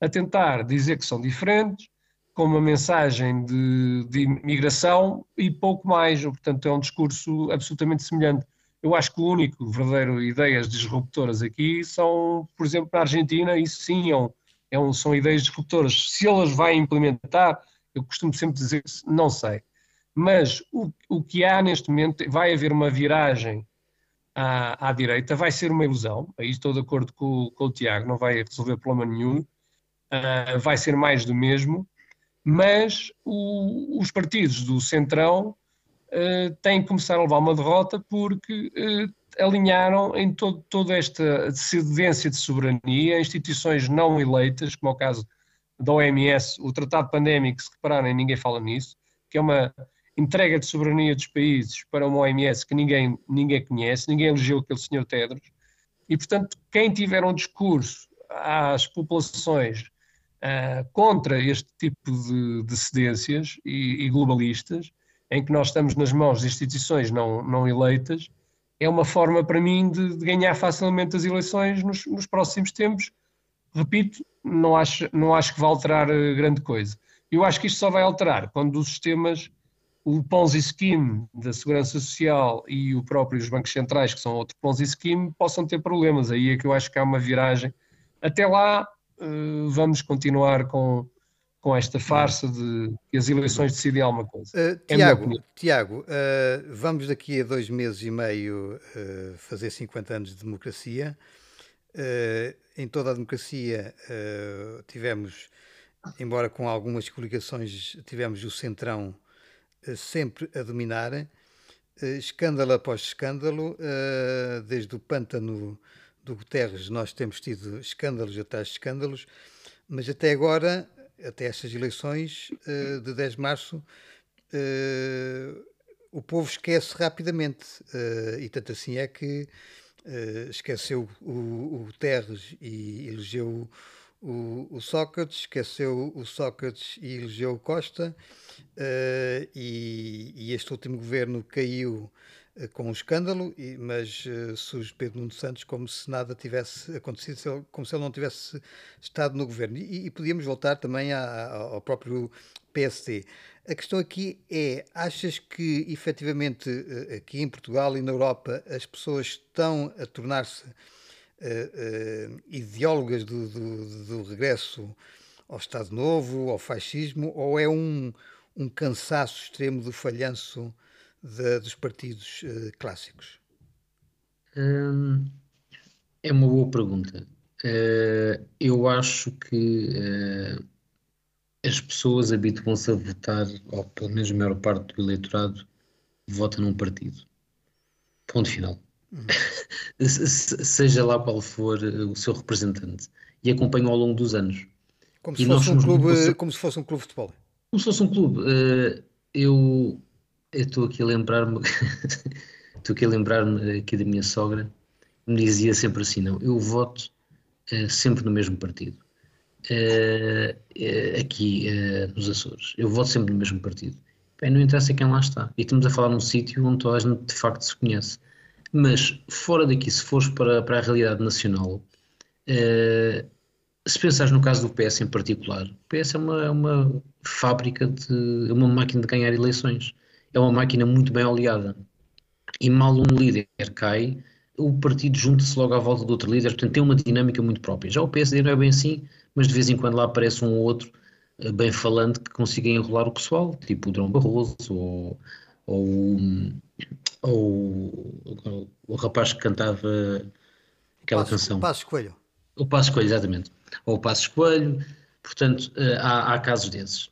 a tentar dizer que são diferentes, com uma mensagem de, de imigração e pouco mais. Portanto, é um discurso absolutamente semelhante. Eu acho que o único verdadeiro ideias disruptoras aqui são, por exemplo, na Argentina, isso sim é um, é um, são ideias disruptoras. Se elas vai implementar, eu costumo sempre dizer não sei. Mas o, o que há neste momento, vai haver uma viragem à, à direita, vai ser uma ilusão. Aí estou de acordo com, com o Tiago, não vai resolver problema nenhum. Uh, vai ser mais do mesmo mas o, os partidos do Centrão têm que começar a levar uma derrota porque uh, alinharam em todo, toda esta cedência de soberania, instituições não eleitas, como é o caso da OMS, o Tratado Pandémico, se repararem, ninguém fala nisso, que é uma entrega de soberania dos países para uma OMS que ninguém, ninguém conhece, ninguém elegeu aquele senhor Tedros, e portanto quem tiver um discurso às populações uh, contra este tipo de, de cedências e, e, globalistas, em que nós estamos nas mãos de instituições não, não eleitas, é uma forma para mim de, de ganhar facilmente as eleições nos, nos, próximos tempos. Repito, não acho, não acho que vai alterar eh, grande coisa. Eu acho que isto só vai alterar quando os sistemas, o Ponzi Scheme da Segurança Social e o próprio os bancos centrais, que são outro Ponzi Scheme, possam ter problemas. Aí é que eu acho que há uma viragem. Até lá, eh, vamos continuar com, com esta farsa de que as eleições decidem alguma coisa. Uh, Tiago, é Tiago uh, vamos daqui a dois meses e meio uh, fazer 50 anos de democracia. em toda a democracia tivemos, embora com algumas coligações, tivemos o centrão sempre a dominar. escândalo após escândalo, desde o pântano do Guterres nós temos tido escândalos atrás de escândalos, mas até agora, até estas eleições uh, de 10 de março, uh, o povo esquece rapidamente. Uh, e tanto assim é que esqueceu o, o Guterres e elegeu o, o, Sócrates, esqueceu o Sócrates e elegeu o Costa, e, e este último governo caiu com um escândalo, mas uh, surge Pedro Nuno Santos como se nada tivesse acontecido, como se ele não tivesse estado no governo. E, e podíamos voltar também ao próprio PSD. A questão aqui é: achas que efetivamente eh, aqui em Portugal e na Europa as pessoas estão a tornar-se uh, ideólogas do, do, do, regresso ao Estado Novo, ao fascismo, ou é um, um cansaço extremo do falhanço de, dos partidos uh, clássicos? Hum, é uma boa pergunta. Uh, eu acho que uh, as pessoas habituam-se a votar, ou pelo menos a maior parte do eleitorado vota num partido. Ponto final. Uhum. Seja lá qual for o seu representante. E acompanham ao longo dos anos. Como se, fosse um, clube, como se fosse um clube de futebol. Como se fosse um clube. Uh, eu estou aqui a lembrar-me estou aqui a lembrar-me aqui da minha sogra me dizia sempre assim, não, eu voto uh, sempre no mesmo partido. Uh, uh, aqui nos Açores. Eu voto sempre no mesmo partido. Bem, não interessa quem lá está. E estamos a falar num sítio onde toda a gente de facto se conhece. Mas fora daqui, se fores para, para a realidade nacional, se pensares no caso do PS em particular, o PS é uma, é uma fábrica de. é uma máquina de ganhar eleições. É uma máquina muito bem oleada. E mal um líder cai, o partido junta-se logo à volta do outro líder, portanto tem uma dinâmica muito própria. Já o PSD não é bem assim, mas de vez em quando lá aparece um ou outro eh, bem falante que consiga enrolar o pessoal, tipo o Drão Barroso ou, ou, ou, o rapaz que cantava aquela Passo, canção. O Passo Coelho. O Passo Coelho, exatamente. Ou o Passo Coelho, portanto eh, há, há casos desses.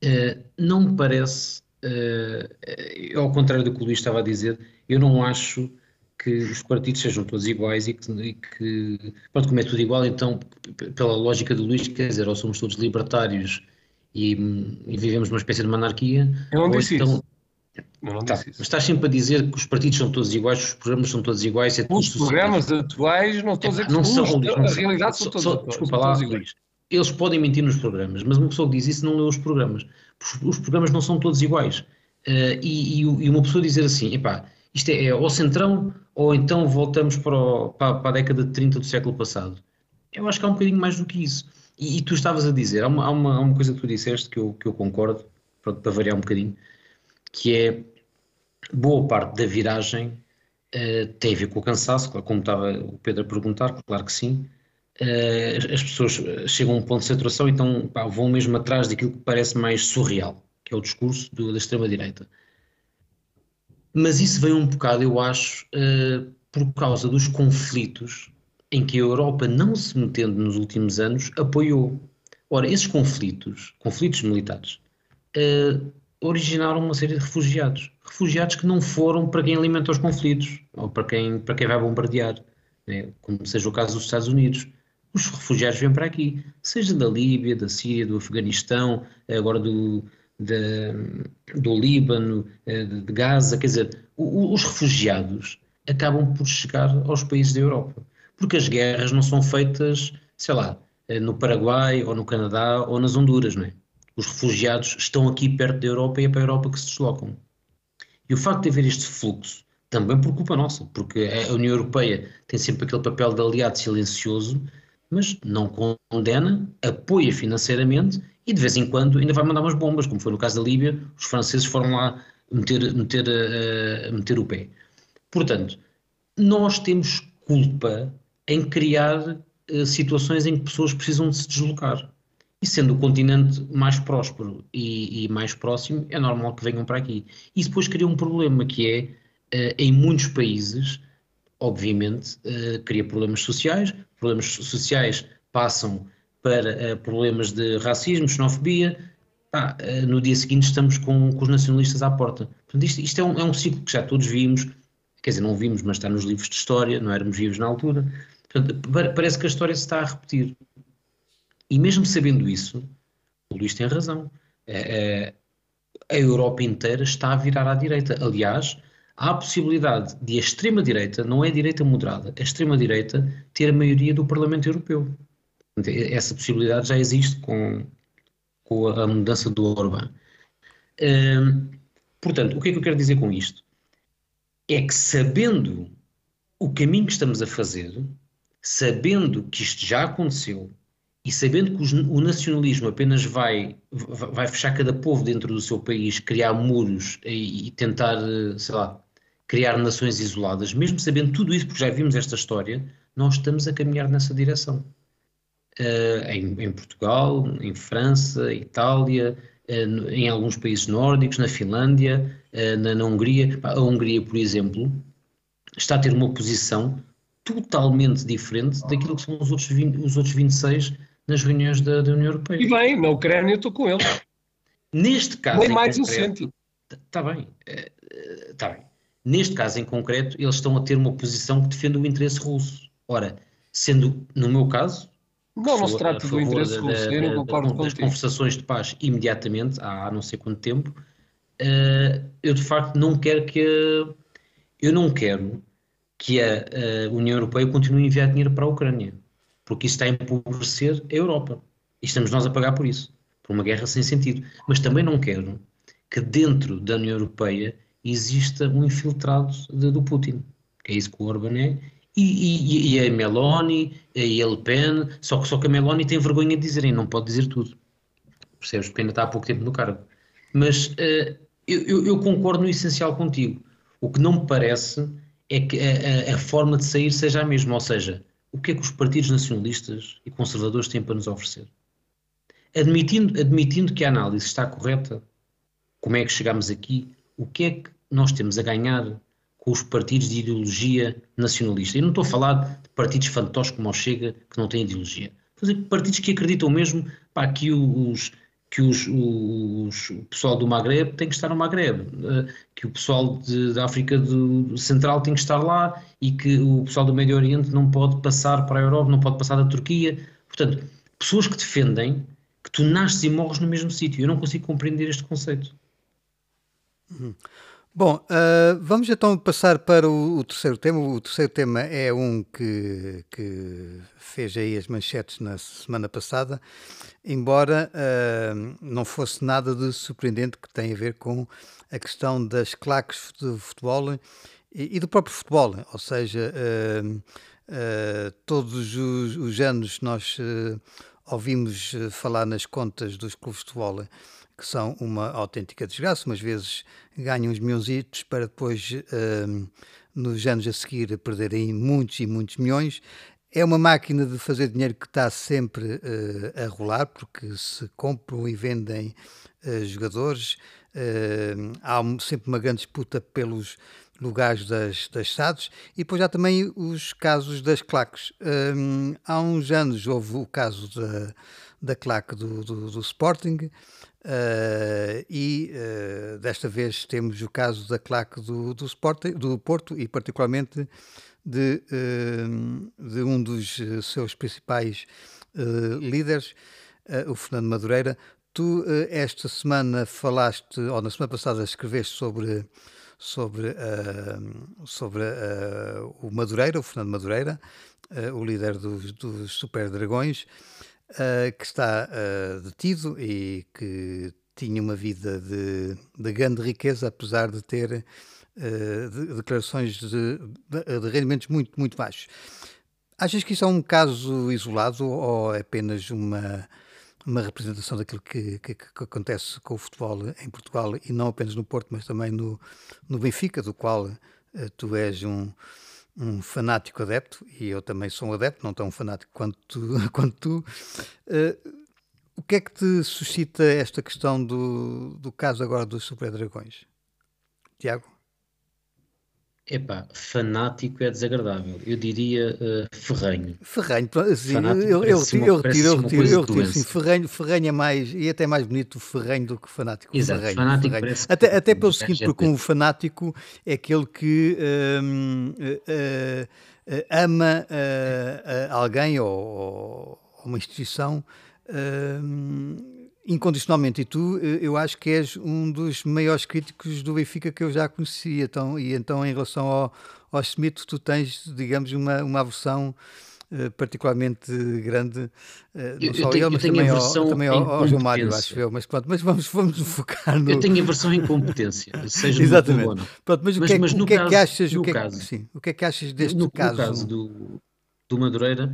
Eh, não me parece, ao contrário do que o Luís estava a dizer, eu não acho que os partidos sejam todos iguais e que, e que pronto, como é tudo igual, então, pela lógica do Luís, quer dizer, ou somos todos libertários e, e vivemos numa espécie de monarquia. Eu não disse então, isso. Não tá. Mas estás sempre a dizer que os partidos são todos iguais, os programas são todos iguais. É os programas atuais não estão a dizer que não são, não, a realidade são todos iguais. Desculpa lá, Luís. Eles podem mentir nos programas, mas uma pessoa que diz isso não lê os programas. Os, programas não são todos iguais. Uh, e, e, e, uma pessoa dizer assim, epá, isto é, é ou centrão ou então voltamos para, o, para, para, a década de 30 do século passado. Eu acho que há um bocadinho mais do que isso. E, e tu estavas a dizer, há uma, há, uma, há uma, coisa que tu disseste que eu, que eu concordo, pronto, para variar um bocadinho, que é boa parte da viragem uh, tem a ver com o cansaço, como estava o Pedro a perguntar, claro que sim. Uh, as pessoas chegam a um ponto de saturação, então vão mesmo atrás daquilo que parece mais surreal, que é o discurso do, da extrema-direita. Mas isso vem um bocado, eu acho, uh, por causa dos conflitos em que a Europa, não se metendo nos últimos anos, apoiou. Ora, esses conflitos, conflitos militares, originaram uma série de refugiados. Refugiados que não foram para quem alimenta os conflitos, ou para quem, para quem vai bombardear, né? como seja o caso dos Estados Unidos. Os refugiados vêm para aqui, seja da Líbia, da Síria, do Afeganistão, agora do, de, do Líbano, eh, de Gaza, quer dizer, os refugiados acabam por chegar aos países da Europa, porque as guerras não são feitas, sei lá, eh, no Paraguai ou no Canadá ou nas Honduras, não é? Os refugiados estão aqui perto da Europa e é para a Europa que se deslocam. E o facto de haver este fluxo, também por culpa nossa, porque a União Europeia tem sempre aquele papel de aliado silencioso, mas não condena, apoia financeiramente e de vez em quando ainda vai mandar umas bombas, como foi no caso da Líbia, os franceses foram lá meter, meter, uh, meter o pé. Portanto, nós temos culpa em criar uh, situações em que pessoas precisam de se deslocar. E sendo o continente mais próspero e, e, mais próximo, é normal que venham para aqui. Isso depois cria um problema que é, uh, em muitos países, obviamente, cria problemas sociais. Problemas sociais passam para uh, problemas de racismo, xenofobia, ah, uh, no dia seguinte estamos com, com, os nacionalistas à porta. Portanto, isto, isto é, um, é, um, ciclo que já todos vimos, quer dizer, não vimos, mas está nos livros de história, não éramos vivos na altura. Portanto, parece que a história se está a repetir. E mesmo sabendo isso, o Luís tem razão. Uh, a Europa inteira está a virar à direita. Aliás, há a possibilidade de a extrema-direita, não é a direita moderada, a extrema-direita ter a maioria do Parlamento Europeu. Essa possibilidade já existe com, com a mudança do Orbán. Hum, portanto, o que é que eu quero dizer com isto? É que sabendo o caminho que estamos a fazer, sabendo que isto já aconteceu e sabendo que o nacionalismo apenas vai, vai fechar cada povo dentro do seu país, criar muros e, e tentar, sei lá, criar nações isoladas, mesmo sabendo tudo isso, porque já vimos esta história, nós estamos a caminhar nessa direção. Uh, em, em, Portugal, em França, Itália, uh, em alguns países nórdicos, na Finlândia, uh, na, na, Hungria. A Hungria, por exemplo, está a ter uma posição totalmente diferente daquilo que são os outros, 20, os outros 26 nas reuniões da, da, União Europeia. E bem, na Ucrânia estou com ele. Neste caso. Nem mais um cêntimo. Está bem, está bem. Neste caso em concreto, eles estão a ter uma posição que defende o interesse russo. Ora, sendo, no meu caso, não, não se trata do interesse russo, eu não concordo com Das conversações de paz imediatamente, há, há não sei quanto tempo, uh, eu de facto não quero que a, eu não quero que a, a, União Europeia continue a enviar dinheiro para a Ucrânia, porque isso está a empobrecer a Europa. E estamos nós a pagar por isso, por uma guerra sem sentido. Mas também não quero que dentro da União Europeia exista um infiltrado de, do Putin, é isso que o Orban é, e, e, e, a Meloni e a Le Pen, só que, só que a Meloni tem vergonha de dizerem, não pode dizer tudo. Percebes? Porque ainda está há pouco tempo no cargo. Mas uh, eu, eu, concordo no essencial contigo. O que não me parece é que a, a, a, forma de sair seja a mesma, ou seja, o que é que os partidos nacionalistas e conservadores têm para nos oferecer? Admitindo, admitindo que a análise está correta, como é que chegamos aqui, o que é que nós temos a ganhar com os partidos de ideologia nacionalista. E não estou a falar de partidos fantoches como o Chega, que não têm ideologia. Estou a dizer partidos que acreditam mesmo pá, que, os, que os, os, o pessoal do Magreb tem que estar no Magreb, eh, que o pessoal de, da África do, Central tem que estar lá e que o pessoal do Médio Oriente não pode passar para a Europa, não pode passar da Turquia. Portanto, pessoas que defendem que tu nasces e morres no mesmo sítio. Eu não consigo compreender este conceito. Bom, uh, vamos então passar para o, o, terceiro tema. O terceiro tema é um que, que fez aí as manchetes na semana passada, embora uh, não fosse nada de surpreendente que tem a ver com a questão das claques de futebol e, e do próprio futebol, ou seja, uh, todos os, os, anos nós ouvimos falar nas contas dos clubes de futebol que são uma autêntica desgraça, umas vezes ganham uns milhões para depois, uh, nos anos a seguir, perderem muitos e muitos milhões. É uma máquina de fazer dinheiro que está sempre uh, a rolar, porque se compram e vendem uh, jogadores, uh, há sempre uma grande disputa pelos lugares das, das SADs e depois há também os casos das claques. há uns anos houve o caso da, da claque do, do, do Sporting, Uh, e uh, desta vez temos o caso da claque do, do, Sport, do Porto e particularmente de, uh, de um dos seus principais líderes, o Fernando Madureira. Tu esta semana falaste, ou na semana passada escreveste sobre, sobre, sobre o Madureira, o Fernando Madureira, o líder dos, dos Super Dragões uh, que está uh, detido e que tinha uma vida de, de grande riqueza, apesar de ter uh, de, declarações de, de, rendimentos muito, muito baixos. Achas que isso é um caso isolado ou é apenas uma, uma representação daquilo que, que, que, acontece com o futebol em Portugal e não apenas no Porto, mas também no, no Benfica, do qual uh, tu és um, um fanático adepto, e eu também sou um adepto, não tão fanático quanto tu. Quanto tu. Uh, o que é que te suscita esta questão do, do caso agora dos Super Dragões? Tiago? Epá, fanático é desagradável. Eu diria uh, ferrenho. Ferrenho, sim, eu, eu, eu, retiro, eu retiro, eu retiro, eu retiro sim, ferrenho, ferrenho é mais, e até mais bonito ferrenho do que fanático. Exato, ferrenho, fanático ferrenho. parece até, até pelo seguinte, porque um fanático é aquele que um, uh, uh, ama alguém ou, ou, uma instituição hum, incondicionalmente. E tu, eh, eu acho que és um dos maiores críticos do Benfica que eu já conhecia. Então, e então, em relação ao, ao Smith, tu tens, digamos, uma, uma aversão uh, particularmente grande, uh, não só tenho, ele, mas também, ao, também ao, ao João Mário, acho eu. Mas pronto, mas vamos, vamos focar no. Eu tenho aversão em incompetência, seja Exatamente. no Pronto, mas, mas, o que, é, o que é que achas? O que é, sim, o que é que achas deste no, caso? No caso do, do Madureira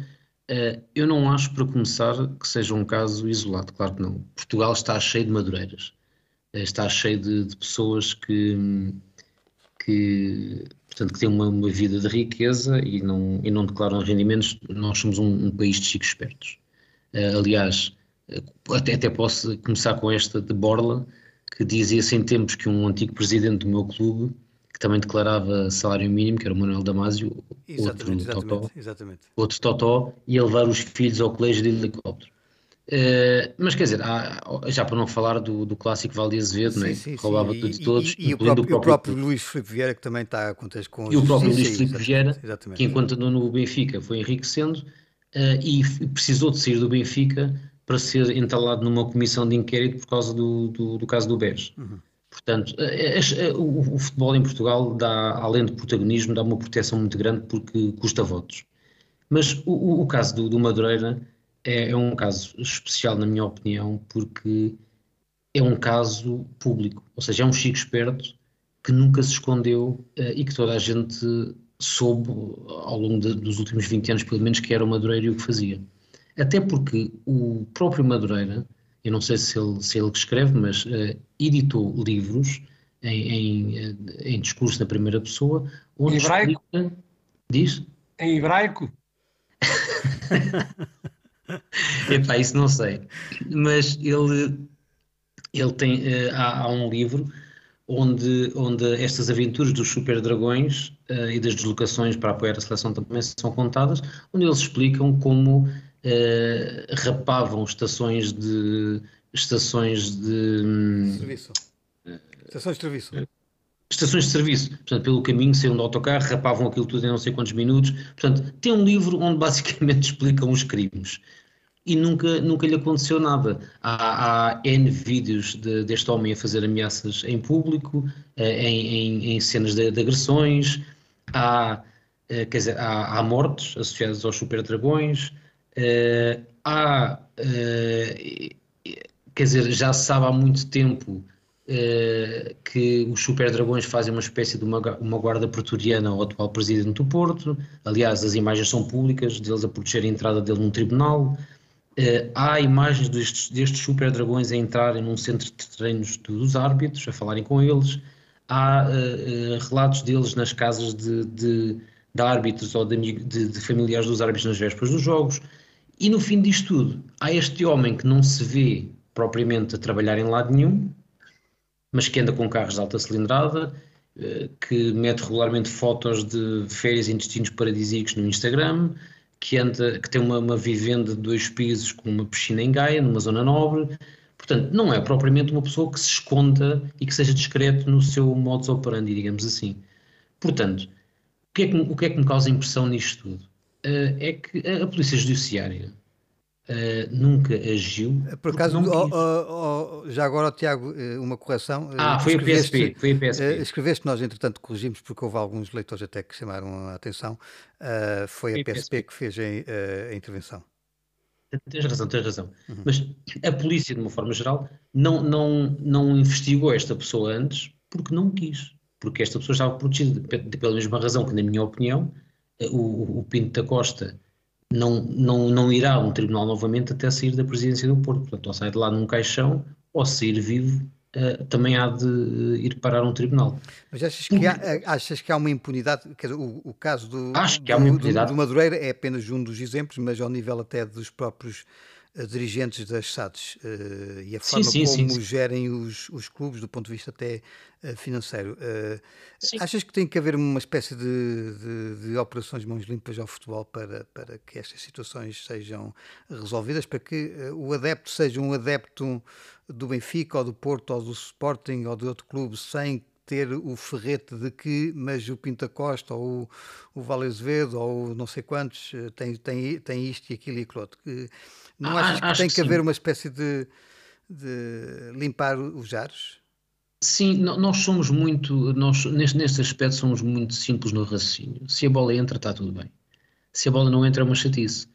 eu não acho, para começar, que seja um caso isolado, claro que não. Portugal está cheio de madureiras, uh, está cheio de, de pessoas que, que portanto, que têm uma, uma, vida de riqueza e não, e não declaram rendimentos, nós somos um, um país de chicos espertos. Uh, aliás, até, até posso começar com esta de Borla, que dizia-se em tempos que um antigo presidente do meu clube, que também declarava salário mínimo, que era o Manuel Damasio, outro exatamente, totó, exatamente. outro totó, ia levar os filhos ao colégio de helicóptero. Uh, mas quer dizer, há, já para não falar do, do clássico Valde Azevedo, sim, né? sim, roubava tudo de todos. E, e, o, próprio, o, próprio, o próprio Luís Filipe Vieira, que também está a acontecer com E o próprio Luís Filipe Vieira, exatamente. que enquanto andou no Benfica foi enriquecendo uh, e precisou de sair do Benfica para ser entalado numa comissão de inquérito por causa do, do, do caso do BES. Uhum. Portanto, o, o, futebol em Portugal dá, além de protagonismo, dá uma proteção muito grande porque custa votos. Mas o, o caso do, do Madureira é, é, um caso especial, na minha opinião, porque é um caso público, ou seja, é um chico esperto que nunca se escondeu e que toda a gente soube ao longo de, dos últimos 20 anos, pelo menos, que era o Madureira e o que fazia. Até porque o próprio Madureira, eu não sei se ele, se ele que escreve, mas uh, editou livros em, em, eh, em, discurso na primeira pessoa. Onde em hebraico? Explica, diz? Em hebraico? Epá, isso não sei. Mas ele, ele tem. Uh, há, há, um livro onde, onde estas aventuras dos super dragões uh, e das deslocações para apoiar a seleção também são contadas, onde eles explicam como uh, rapavam estações de. estações de. Hum, serviço. Estações de serviço estações de serviço, portanto, pelo caminho, saíam do autocarro, rapavam aquilo tudo em não sei quantos minutos. Portanto, tem um livro onde basicamente explicam os crimes. E nunca, nunca lhe aconteceu nada. Há, há N vídeos de, deste homem a fazer ameaças em público, eh, em, em, em cenas de, de, agressões, há, eh, quer dizer, há, há mortes associadas aos super dragões, eh, há, quer dizer, já se sabe há muito tempo eh, que os super dragões fazem uma espécie de uma, uma guarda pretoriana ao atual presidente do Porto. Aliás, as imagens são públicas, deles a proteger a entrada dele num tribunal. Uh, há imagens destes, destes super dragões a entrarem num centro de treinos dos árbitros, a falarem com eles. Há uh, relatos deles nas casas de, de, de árbitros ou de, de, familiares dos árbitros nas vésperas dos jogos. E no fim disto tudo, há este homem que não se vê propriamente a trabalhar em lado nenhum, mas que anda com carros de alta cilindrada, eh, que mete regularmente fotos de férias em destinos paradisíacos no Instagram, que, anda, que tem uma, uma vivenda de dois pisos com uma piscina em Gaia, numa zona nobre. Portanto, não é propriamente uma pessoa que se esconda e que seja discreto no seu modus operandi, digamos assim. Portanto, o que é que, o que, é que me causa impressão nisto tudo? Uh, é que a, Polícia Judiciária Uh, nunca agiu. Por acaso, oh, oh, oh, já agora, Tiago, eh, uma correção. Eh, ah, foi a PSP. Foi a PSP. Uh, escreveste, nós entretanto corrigimos, porque houve alguns leitores até que chamaram a atenção. Uh, foi, foi a PSP, PSP, que fez a, a, intervenção. Tens razão, tens razão. Uhum. Mas a polícia, de uma forma geral, não, não, não investigou esta pessoa antes porque não quis. Porque esta pessoa estava protegida, pela mesma razão que, na minha opinião, o, o Pinto da Costa não, não, não irá a um tribunal novamente até sair da presidência do Porto. Portanto, ou sai de lá num caixão, ou sair vivo, uh, também há de uh, ir parar a um tribunal. Mas achas que, há, eh, achas que há uma impunidade? Dizer, o, o caso do, Acho que há uma impunidade. Do, do Madureira é apenas um dos exemplos, mas ao nível até dos próprios dirigentes das SADs uh, e a forma sim, sim, como sim, gerem os, os clubes do ponto de vista até uh, financeiro. Uh, achas que tem que haver uma espécie de, de, de, operações mãos limpas ao futebol para, para que estas situações sejam resolvidas, para que o adepto seja um adepto do Benfica ou do Porto ou do Sporting ou de outro clube sem ter o ferrete de que, mas o Pinta Costa ou o, o Vale Azevedo ou não sei quantos tem, tem, tem isto e aquilo e aquilo outro. Que, não ah, achas que tem que, que haver uma espécie de, de limpar os ares? Sim, nós somos muito, nós neste, neste aspecto somos muito simples no raciocínio. Se a bola entra, está tudo bem. Se a bola não entra, é uma chatice.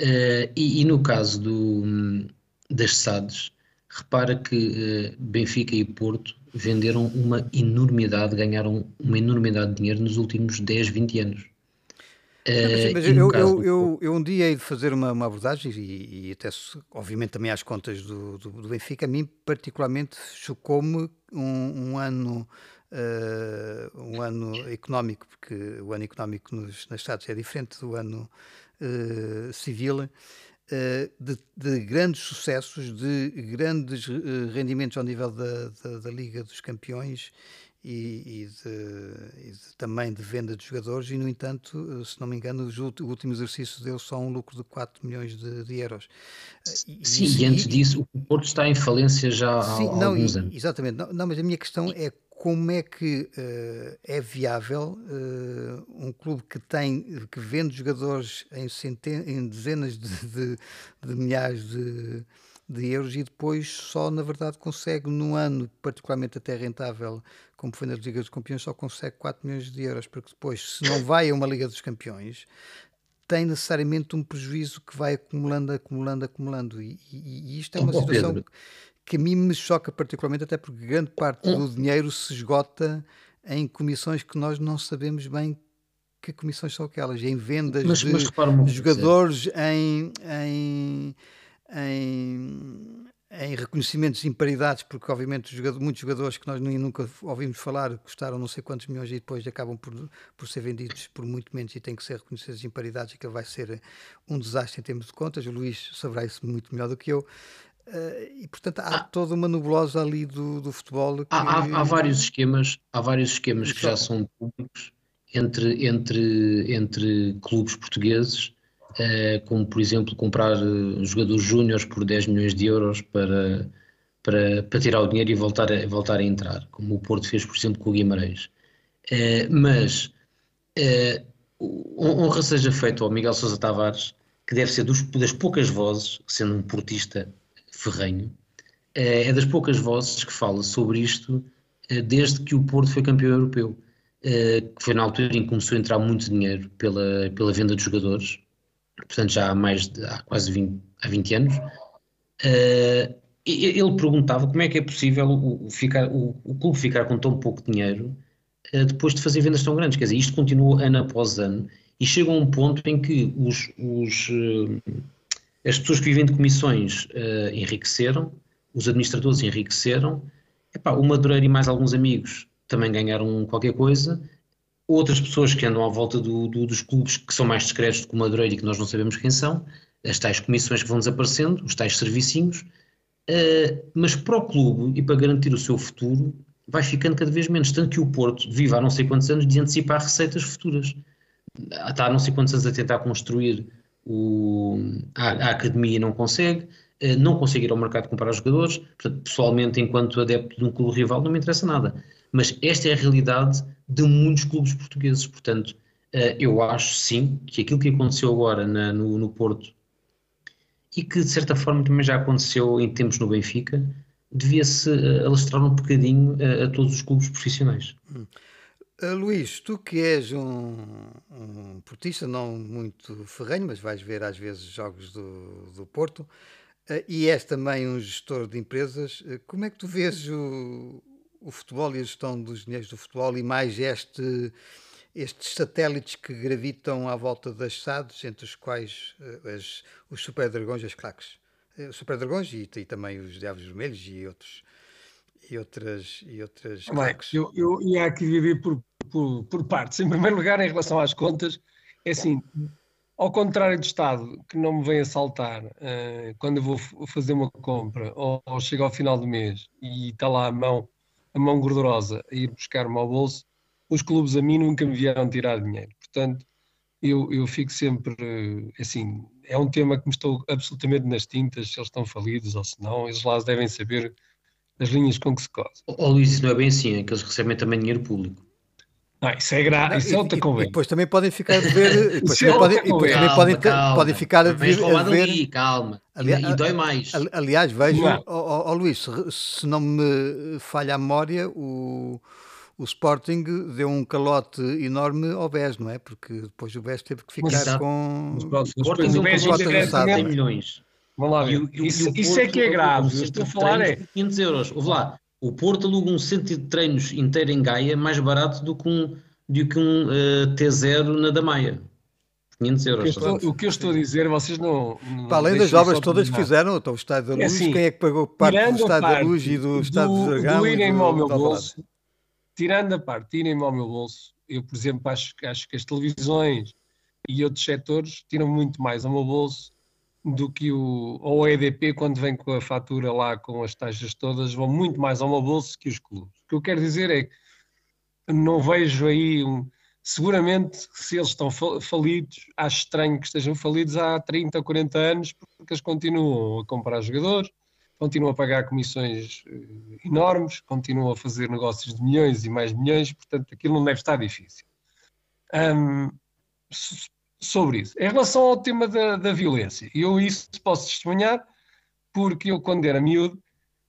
Uh, e, e, no caso do, das SADs, repara que uh, Benfica e Porto venderam uma enormidade, ganharam uma enormidade de dinheiro nos últimos 10, 20 anos. Uh, mas, eu, eu, eu, eu, um dia hei de fazer uma, uma abordagem e, e, até, obviamente, também às contas do, do, do Benfica. A mim, particularmente, chocou-me um, um, ano uh, um ano económico, porque o ano económico nos, nos Estados é diferente do ano uh, civil, de, de, grandes sucessos, de grandes rendimentos ao nível da, da, da, Liga dos Campeões e, e, de, e de, também de venda de jogadores, e no entanto, se não me engano, o último exercício deu só um lucro de 4 milhões de, de euros. E, sim, e, antes disso, o Porto está em falência já sim, há, não, alguns anos. Exatamente, não, não, mas a minha questão é como é que uh, é viável uh, um clube que tem que vende jogadores em, centen em dezenas de, de, de milhares de, de, euros e depois só na verdade consegue num ano particularmente até rentável como foi na Liga dos Campeões só consegue 4 milhões de euros porque depois se não vai a uma Liga dos Campeões tem necessariamente um prejuízo que vai acumulando, acumulando, acumulando. E, e, e isto é uma situação Pedro. que a mim me choca particularmente, até porque grande parte do dinheiro se esgota em comissões que nós não sabemos bem que comissões são aquelas, em vendas mas, de mas jogadores, em, em, em, em, reconhecimentos de imparidades, porque obviamente muitos jogadores que nós nunca ouvimos falar custaram não sei quantos milhões e depois acabam por, por ser vendidos por muito menos e têm que ser reconhecidos imparidades, que vai ser um desastre em termos de contas. O Luís saberá isso muito melhor do que eu. Uh, e portanto há ah, toda uma nebulosa ali do, do futebol. Que... Há, há, há, vários esquemas, há vários esquemas que já são públicos entre, entre, entre clubes portugueses, como por exemplo comprar uh, jogadores júniores por 10 milhões de euros para, para, para tirar o dinheiro e voltar a, voltar a entrar, como o Porto fez por exemplo com o Guimarães. mas honra seja feito ao Miguel Sousa Tavares, que deve ser dos, das poucas vozes, sendo um portista ferrenho, eh, é das poucas vozes que fala sobre isto eh, desde que o Porto foi campeão europeu, eh, que foi na altura em que começou a entrar muito dinheiro pela, pela venda de jogadores, portanto já há mais de, há quase 20, há 20 anos. Ele perguntava como é que é possível o, ficar, o, o clube ficar com tão pouco dinheiro depois de fazer vendas tão grandes. Quer dizer, isto continua ano após ano e chega a um ponto em que os, os, as pessoas que vivem de comissões uh, enriqueceram, os administradores enriqueceram, Epá, o Madureira e mais alguns amigos também ganharam qualquer coisa, outras pessoas que andam à volta do, do, dos clubes que são mais discretos do que o Madureira e que nós não sabemos quem são, as tais comissões que vão desaparecendo, os tais servicinhos, uh, mas para o clube e para garantir o seu futuro vai ficando cada vez menos, tanto que o Porto vive há não sei quantos anos de antecipar receitas futuras. Está há não sei quantos anos a tentar construir o, a, a, academia não consegue, eh, não consegue ir ao mercado comprar jogadores. Portanto, pessoalmente, enquanto adepto de um clube rival, não me interessa nada. Mas esta é a realidade de muitos clubes portugueses. Portanto, eh, eu acho sim que aquilo que aconteceu agora na, no, no Porto e que de certa forma também já aconteceu em tempos no Benfica, devia-se eh, alastrar um bocadinho a, a todos os clubes profissionais. Hum. Luís, tu que és um, um portista não muito ferrenho, mas vais ver às vezes jogos do, do Porto, e és também um gestor de empresas, como é que tu vês o, o futebol e a gestão dos dinheiros do futebol e mais este, estes satélites que gravitam à volta das SADs, entre os quais as, os Super Dragões e as craques? Os Super Dragões e, e também os Diabos Vermelhos e outros e outras, e outras Bem, eu, eu ia aqui viver por, por, por partes. Em primeiro lugar, em relação às contas, é assim, ao contrário do Estado, que não me vem assaltar uh, quando eu vou fazer uma compra ou, ou chego ao final do mês e está lá a mão, a mão gordurosa a ir buscar-me ao bolso, os clubes a mim nunca me vieram tirar dinheiro. Portanto, eu, eu fico sempre assim, é um tema que me estou absolutamente nas tintas, se eles estão falidos ou se não, eles lá devem saber as linhas com que se cose. Ó Luís, isso não é bem assim, é que eles recebem também dinheiro público. Não, isso é grave, isso é outra conversa. depois também podem ficar a ver. Depois também, é podem, depois também calma, podem, calma. podem ficar a ver. A ver ali, calma. Ali, e, dói mais. Aliás, vejo, ó oh, oh, Luís, se não me falha a memória, o, o Sporting deu um calote enorme ao BES, não é? Porque depois o BES teve que ficar Exato. com. O Sporting deu um calote de milhões. Vamos lá ver. E, isso, e isso é que é grave. Eu estou a falar é. 500 euros. Ouve lá. O Porto aluga um centro de treinos inteiro em Gaia mais barato do que um, do que um uh, eh, T0 na Damaia. 500 euros. O que, estou, o que eu estou, a dizer, vocês não. não Para além das obras todas que fizeram, então, o Estado da é Luz, é assim, quem é que pagou parte do Estado da Luz e do, do Estado do Zargão? Do irem ao meu bolso, tirando a parte, tirem-me ao meu bolso, eu, por exemplo, acho, acho que as televisões e outros setores tiram muito mais ao meu bolso do que o, ou o EDP, quando vem com a fatura lá com as taxas todas, vão muito mais ao meu bolso que os clubes. O que eu quero dizer é que não vejo aí um. Seguramente, se eles estão falidos, acho estranho que estejam falidos há 30 ou 40 anos, porque eles continuam a comprar jogadores, continuam a pagar comissões eh, enormes, continuam a fazer negócios de milhões e mais milhões, portanto, aquilo não deve estar difícil. Um, sobre isso. Em relação ao tema da, da violência, eu isso posso testemunhar, porque eu, quando era miúdo,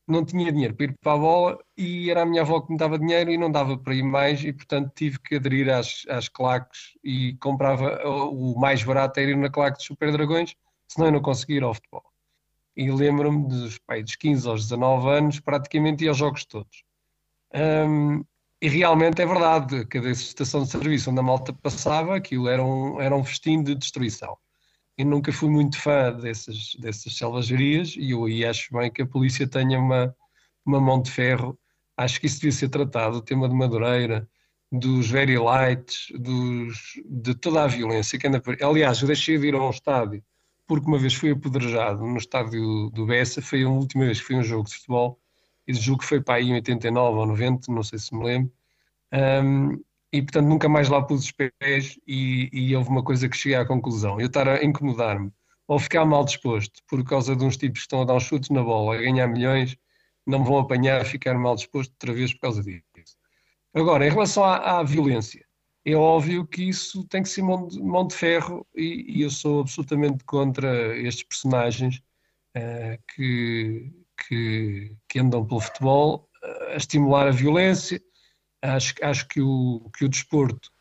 não tinha dinheiro para ir para a bola e era a minha avó que me dava dinheiro e não dava para ir mais e, portanto, tive que aderir às, às claques e comprava o mais barato era ir na claque dos Super Dragões, senão eu não conseguia ir ao futebol. E lembro-me dos, dos 15 aos 19 anos, praticamente ia aos jogos todos. Um, e realmente é verdade, cada estação de serviço onde a malta passava, aquilo era um, era um festim de destruição. Eu nunca fui muito fã dessas, dessas selvagerias e eu aí acho bem que a polícia tenha uma, uma mão de ferro. Acho que isso devia ser tratado, o tema de Madureira, dos very lights, dos, de toda a violência que anda por... Aliás, eu deixei de ir a um estádio porque uma vez fui apedrejado no estádio do Bessa, foi a última vez que fui a um jogo de futebol e julgo que foi para aí em 89 ou 90, não sei se me lembro, um, e portanto nunca mais lá pus os pés e, e, houve uma coisa que cheguei à conclusão, eu estar a incomodar-me ou ficar mal disposto por causa de uns tipos que estão a dar uns chutes na bola, a ganhar milhões, não me vão apanhar ficar mal disposto outra vez por causa disso. Agora, em relação à, à violência, é óbvio que isso tem que ser mão de, mão de ferro e, e, eu sou absolutamente contra estes personagens uh, que, que, que andam pelo futebol a estimular a violência. Acho, acho que, o, que o desporto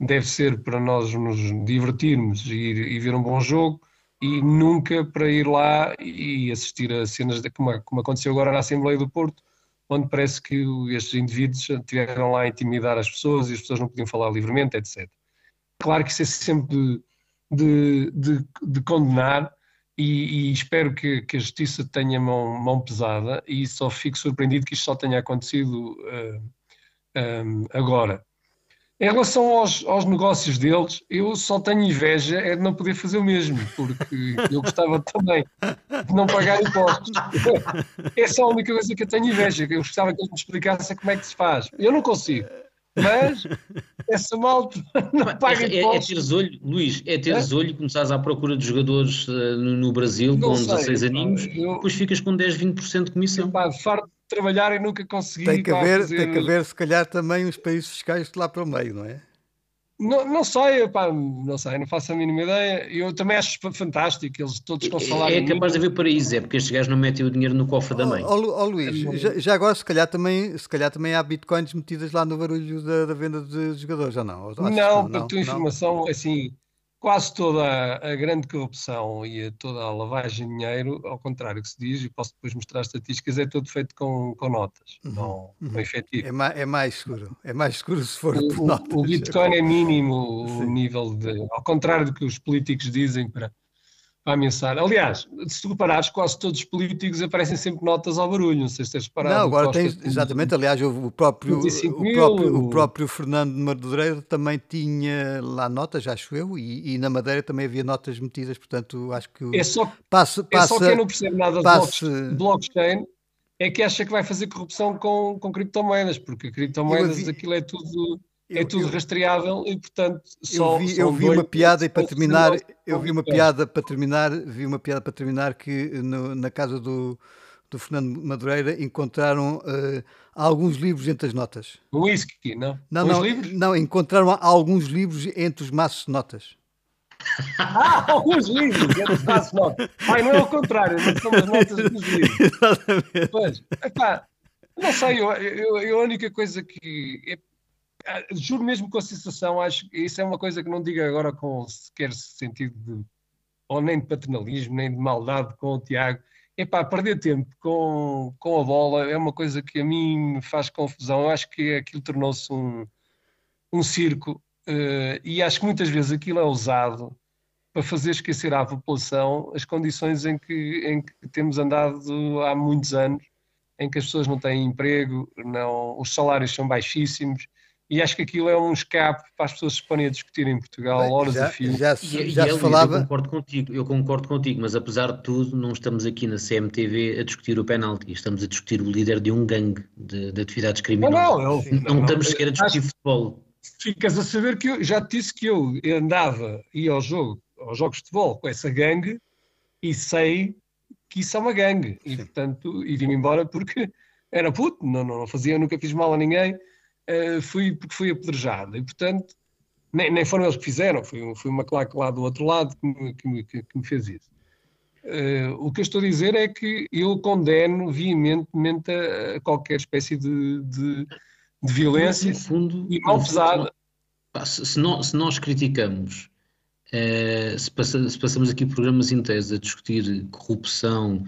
deve ser para nós nos divertirmos e, ir, e ver um bom jogo e nunca para ir lá e assistir a cenas de, como, como aconteceu agora na Assembleia do Porto, onde parece que estes indivíduos estiveram lá a intimidar as pessoas e as pessoas não podiam falar livremente, etc. Claro que isso é sempre de, de, de, de condenar, e, e espero que, que, a justiça tenha mão, mão, pesada e só fico surpreendido que isto só tenha acontecido uh, eh, um, eh, agora. Em relação aos, aos, negócios deles, eu só tenho inveja é de não poder fazer o mesmo, porque eu gostava também de não pagar impostos. Essa é a única coisa que eu tenho inveja, eu gostava que eles me explicassem como é que se faz. Eu não consigo. Mas essa malta não paga é, é, é teres olho, Luís, é teres é? olho e começares à procura de jogadores uh, no, no, Brasil não com sei, 16 aninhos, eu, depois ficas com 10, 20% de comissão. Pá, farto de trabalhar e nunca consegui. Tem que, haver, fazer... tem que haver, se calhar, também os países fiscais de lá para o meio, não é? Não, não sei, pá, não sei, não faço a mínima ideia. Eu também acho fantástico, eles todos com salário. É, é capaz de haver paraíso, é porque estes gajos não metem o dinheiro no cofre da mãe. Ó oh, oh, Luís, é já, já, agora se calhar, também, se calhar também há bitcoins metidas lá no barulho da, da venda de jogadores, ou não? Ou não, para a tua informação, assim, quase toda a, grande corrupção e toda a lavagem de dinheiro, ao contrário que se diz, e posso depois mostrar estatísticas, é tudo feito com, com notas, uhum. não, uhum. efetivo. É mais, é mais seguro, é mais seguro se for o, por notas. O Bitcoin é mínimo o nível de, ao contrário do que os políticos dizem para para ameaçar. Aliás, se tu reparares, quase todos os políticos aparecem sempre notas ao barulho, não sei se tens reparado. Não, agora tens, exatamente, aliás, o próprio, o próprio, o próprio Fernando Madureira também tinha lá notas, acho eu, e, e, na Madeira também havia notas metidas, portanto, acho que... É só, passa, passa, é só quem não percebe nada de blockchain é que acha que vai fazer corrupção com, com criptomoedas, porque criptomoedas, aquilo é tudo é tudo eu, rastreável e portanto só, eu vi, eu vi uma piada e para terminar eu vi uma piada para terminar vi uma piada para terminar que no, na casa do, do Fernando Madureira encontraram uh, alguns livros entre as notas. Whisky não? Não não, não encontraram alguns livros entre os maços de notas. Ah, alguns livros entre os maços de notas. Ai, não é o contrário não são as notas dos livros. Exatamente. Pois, epá, não sei eu, eu, eu, a única coisa que juro mesmo com a sensação, acho que isso é uma coisa que não digo agora com sequer sentido de, ou nem de paternalismo, nem de maldade com o Tiago. Epá, perder tempo com, com a bola é uma coisa que a mim me faz confusão. Eu acho que aquilo tornou-se um, um circo uh, e acho que muitas vezes aquilo é usado para fazer esquecer à população as condições em que, em que temos andado há muitos anos em que as pessoas não têm emprego, não, os salários são baixíssimos, e acho que aquilo é um escape para as pessoas se porem a discutir em Portugal Bem, horas já, a fio. Já, se, já se falava... Eu concordo, contigo, eu concordo contigo, mas apesar de tudo, não estamos aqui na CMTV a discutir o penalti, estamos a discutir o líder de um gangue de, de atividades criminosas. Não, não, eu, não, não, estamos sequer a discutir acho, futebol. Ficas a saber que eu já te disse que eu andava, ia ao jogo, aos jogos de futebol com essa gangue e sei que isso é uma gangue. E, portanto, e vim embora porque era puto, não, não, não fazia, nunca fiz mal a ninguém uh, fui porque fui apedrejado. E, portanto, nem, nem foram eles que fizeram, foi, foi uma claque lá do outro lado que me, que me, que me fez isso. Uh, o que eu estou a dizer é que eu condeno veementemente a, a qualquer espécie de, de, de violência no fundo, e mal pesada. Se, se, nós, se nós criticamos, uh, se, passa, se, passamos aqui programas inteiros a discutir corrupção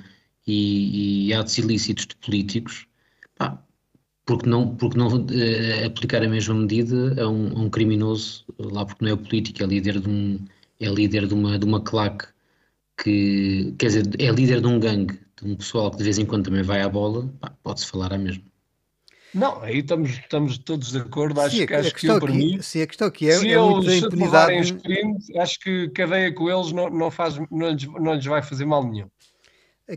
e, e atos ilícitos de políticos, pá, porque não, porque não uh, aplicar a mesma medida a um, a um, criminoso, lá porque não é político, é líder de, um, é líder de, uma, de uma claque, que, quer dizer, é líder de um gangue, de um pessoal que de vez em quando também vai à bola, pode-se falar a mesma. Não, aí estamos, estamos todos de acordo. Acho, sim, acho que eu, para aqui, mim. Sim, a questão aqui é, se é muita eles impunidade. Crimes, acho que cadeia com eles não, não, faz, não, lhes, não lhes vai fazer mal nenhum.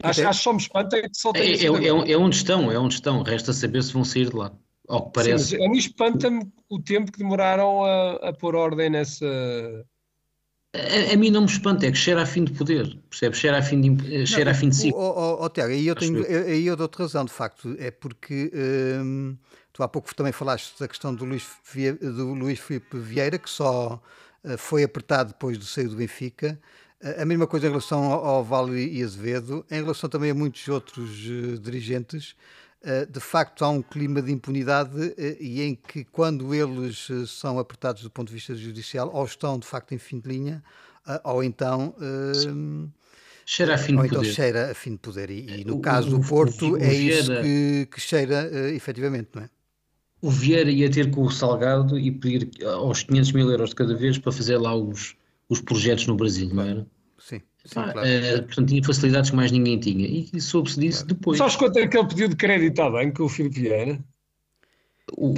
Acho, acho que só me espanta é que só tem. É, é, é, é onde estão, é onde estão. Resta saber se vão sair de lá. Ao que parece. Sim, a mim espanta-me o tempo que demoraram a, a pôr ordem nessa. A, a, mim não me espanta, é que cheira a fim de poder, percebes? Cheira a fim de, cheira não, a fim de si. Oh, oh, Tiago, aí eu, tenho, aí eu dou-te razão, de facto, é porque hum, tu há pouco também falaste da questão do Luís, do Luís Filipe Vieira, que só uh, foi apertado depois do sair do Benfica. A mesma coisa em relação ao Vale e Azevedo, em relação também a muitos outros uh, dirigentes. Uh, de facto, há um clima de impunidade uh, e em que, quando eles são apertados do ponto de vista judicial, ou estão de facto em fim de linha, ou então. Cheira a fim de então poder. cheira a fim de poder. E, e no o, caso do Porto, o, é isso que, que cheira uh, efetivamente, não é? O Vieira ia ter com o Salgado e pedir aos 500 mil euros de cada vez para fazer lá os, os projetos no Brasil, não era? Sim. sim ah, claro. uh, portanto, tinha facilidades que mais ninguém tinha. E soube-se disso claro. depois. Sabes quanto é que ele pediu de crédito à banca, o Filipe Vieira? O,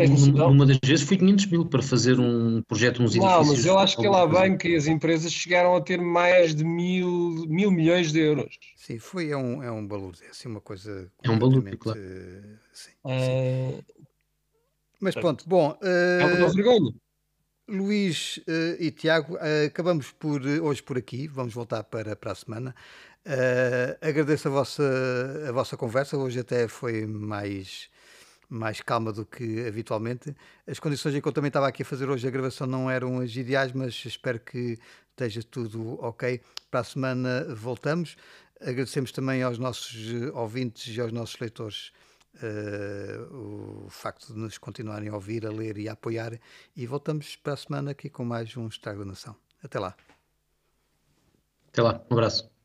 uma das vezes foi 500 mil para fazer um projeto, uns edifícios. Não, mas eu acho que ele, a banca e as empresas chegaram a ter mais de mil, mil milhões de euros. Sim, foi, é um, é um valor, é assim uma coisa... É um valor, claro. Sim, uh... Mas pronto, bom... Uh... É uma vergonha. Luís uh, e Tiago, uh, acabamos por uh, hoje por aqui, vamos voltar para, para a semana. agradeço a vossa, a vossa conversa, hoje até foi mais, mais calma do que habitualmente. As condições em que eu também estava aqui a fazer hoje a gravação não eram as ideais, mas espero que esteja tudo ok. Para a semana voltamos. Agradecemos também aos nossos ouvintes e aos nossos leitores uh, o facto de nos continuarem a ouvir, a ler e a apoiar. E voltamos para a semana aqui com mais um Estrago da Nação. Até lá. Até lá, um abraço.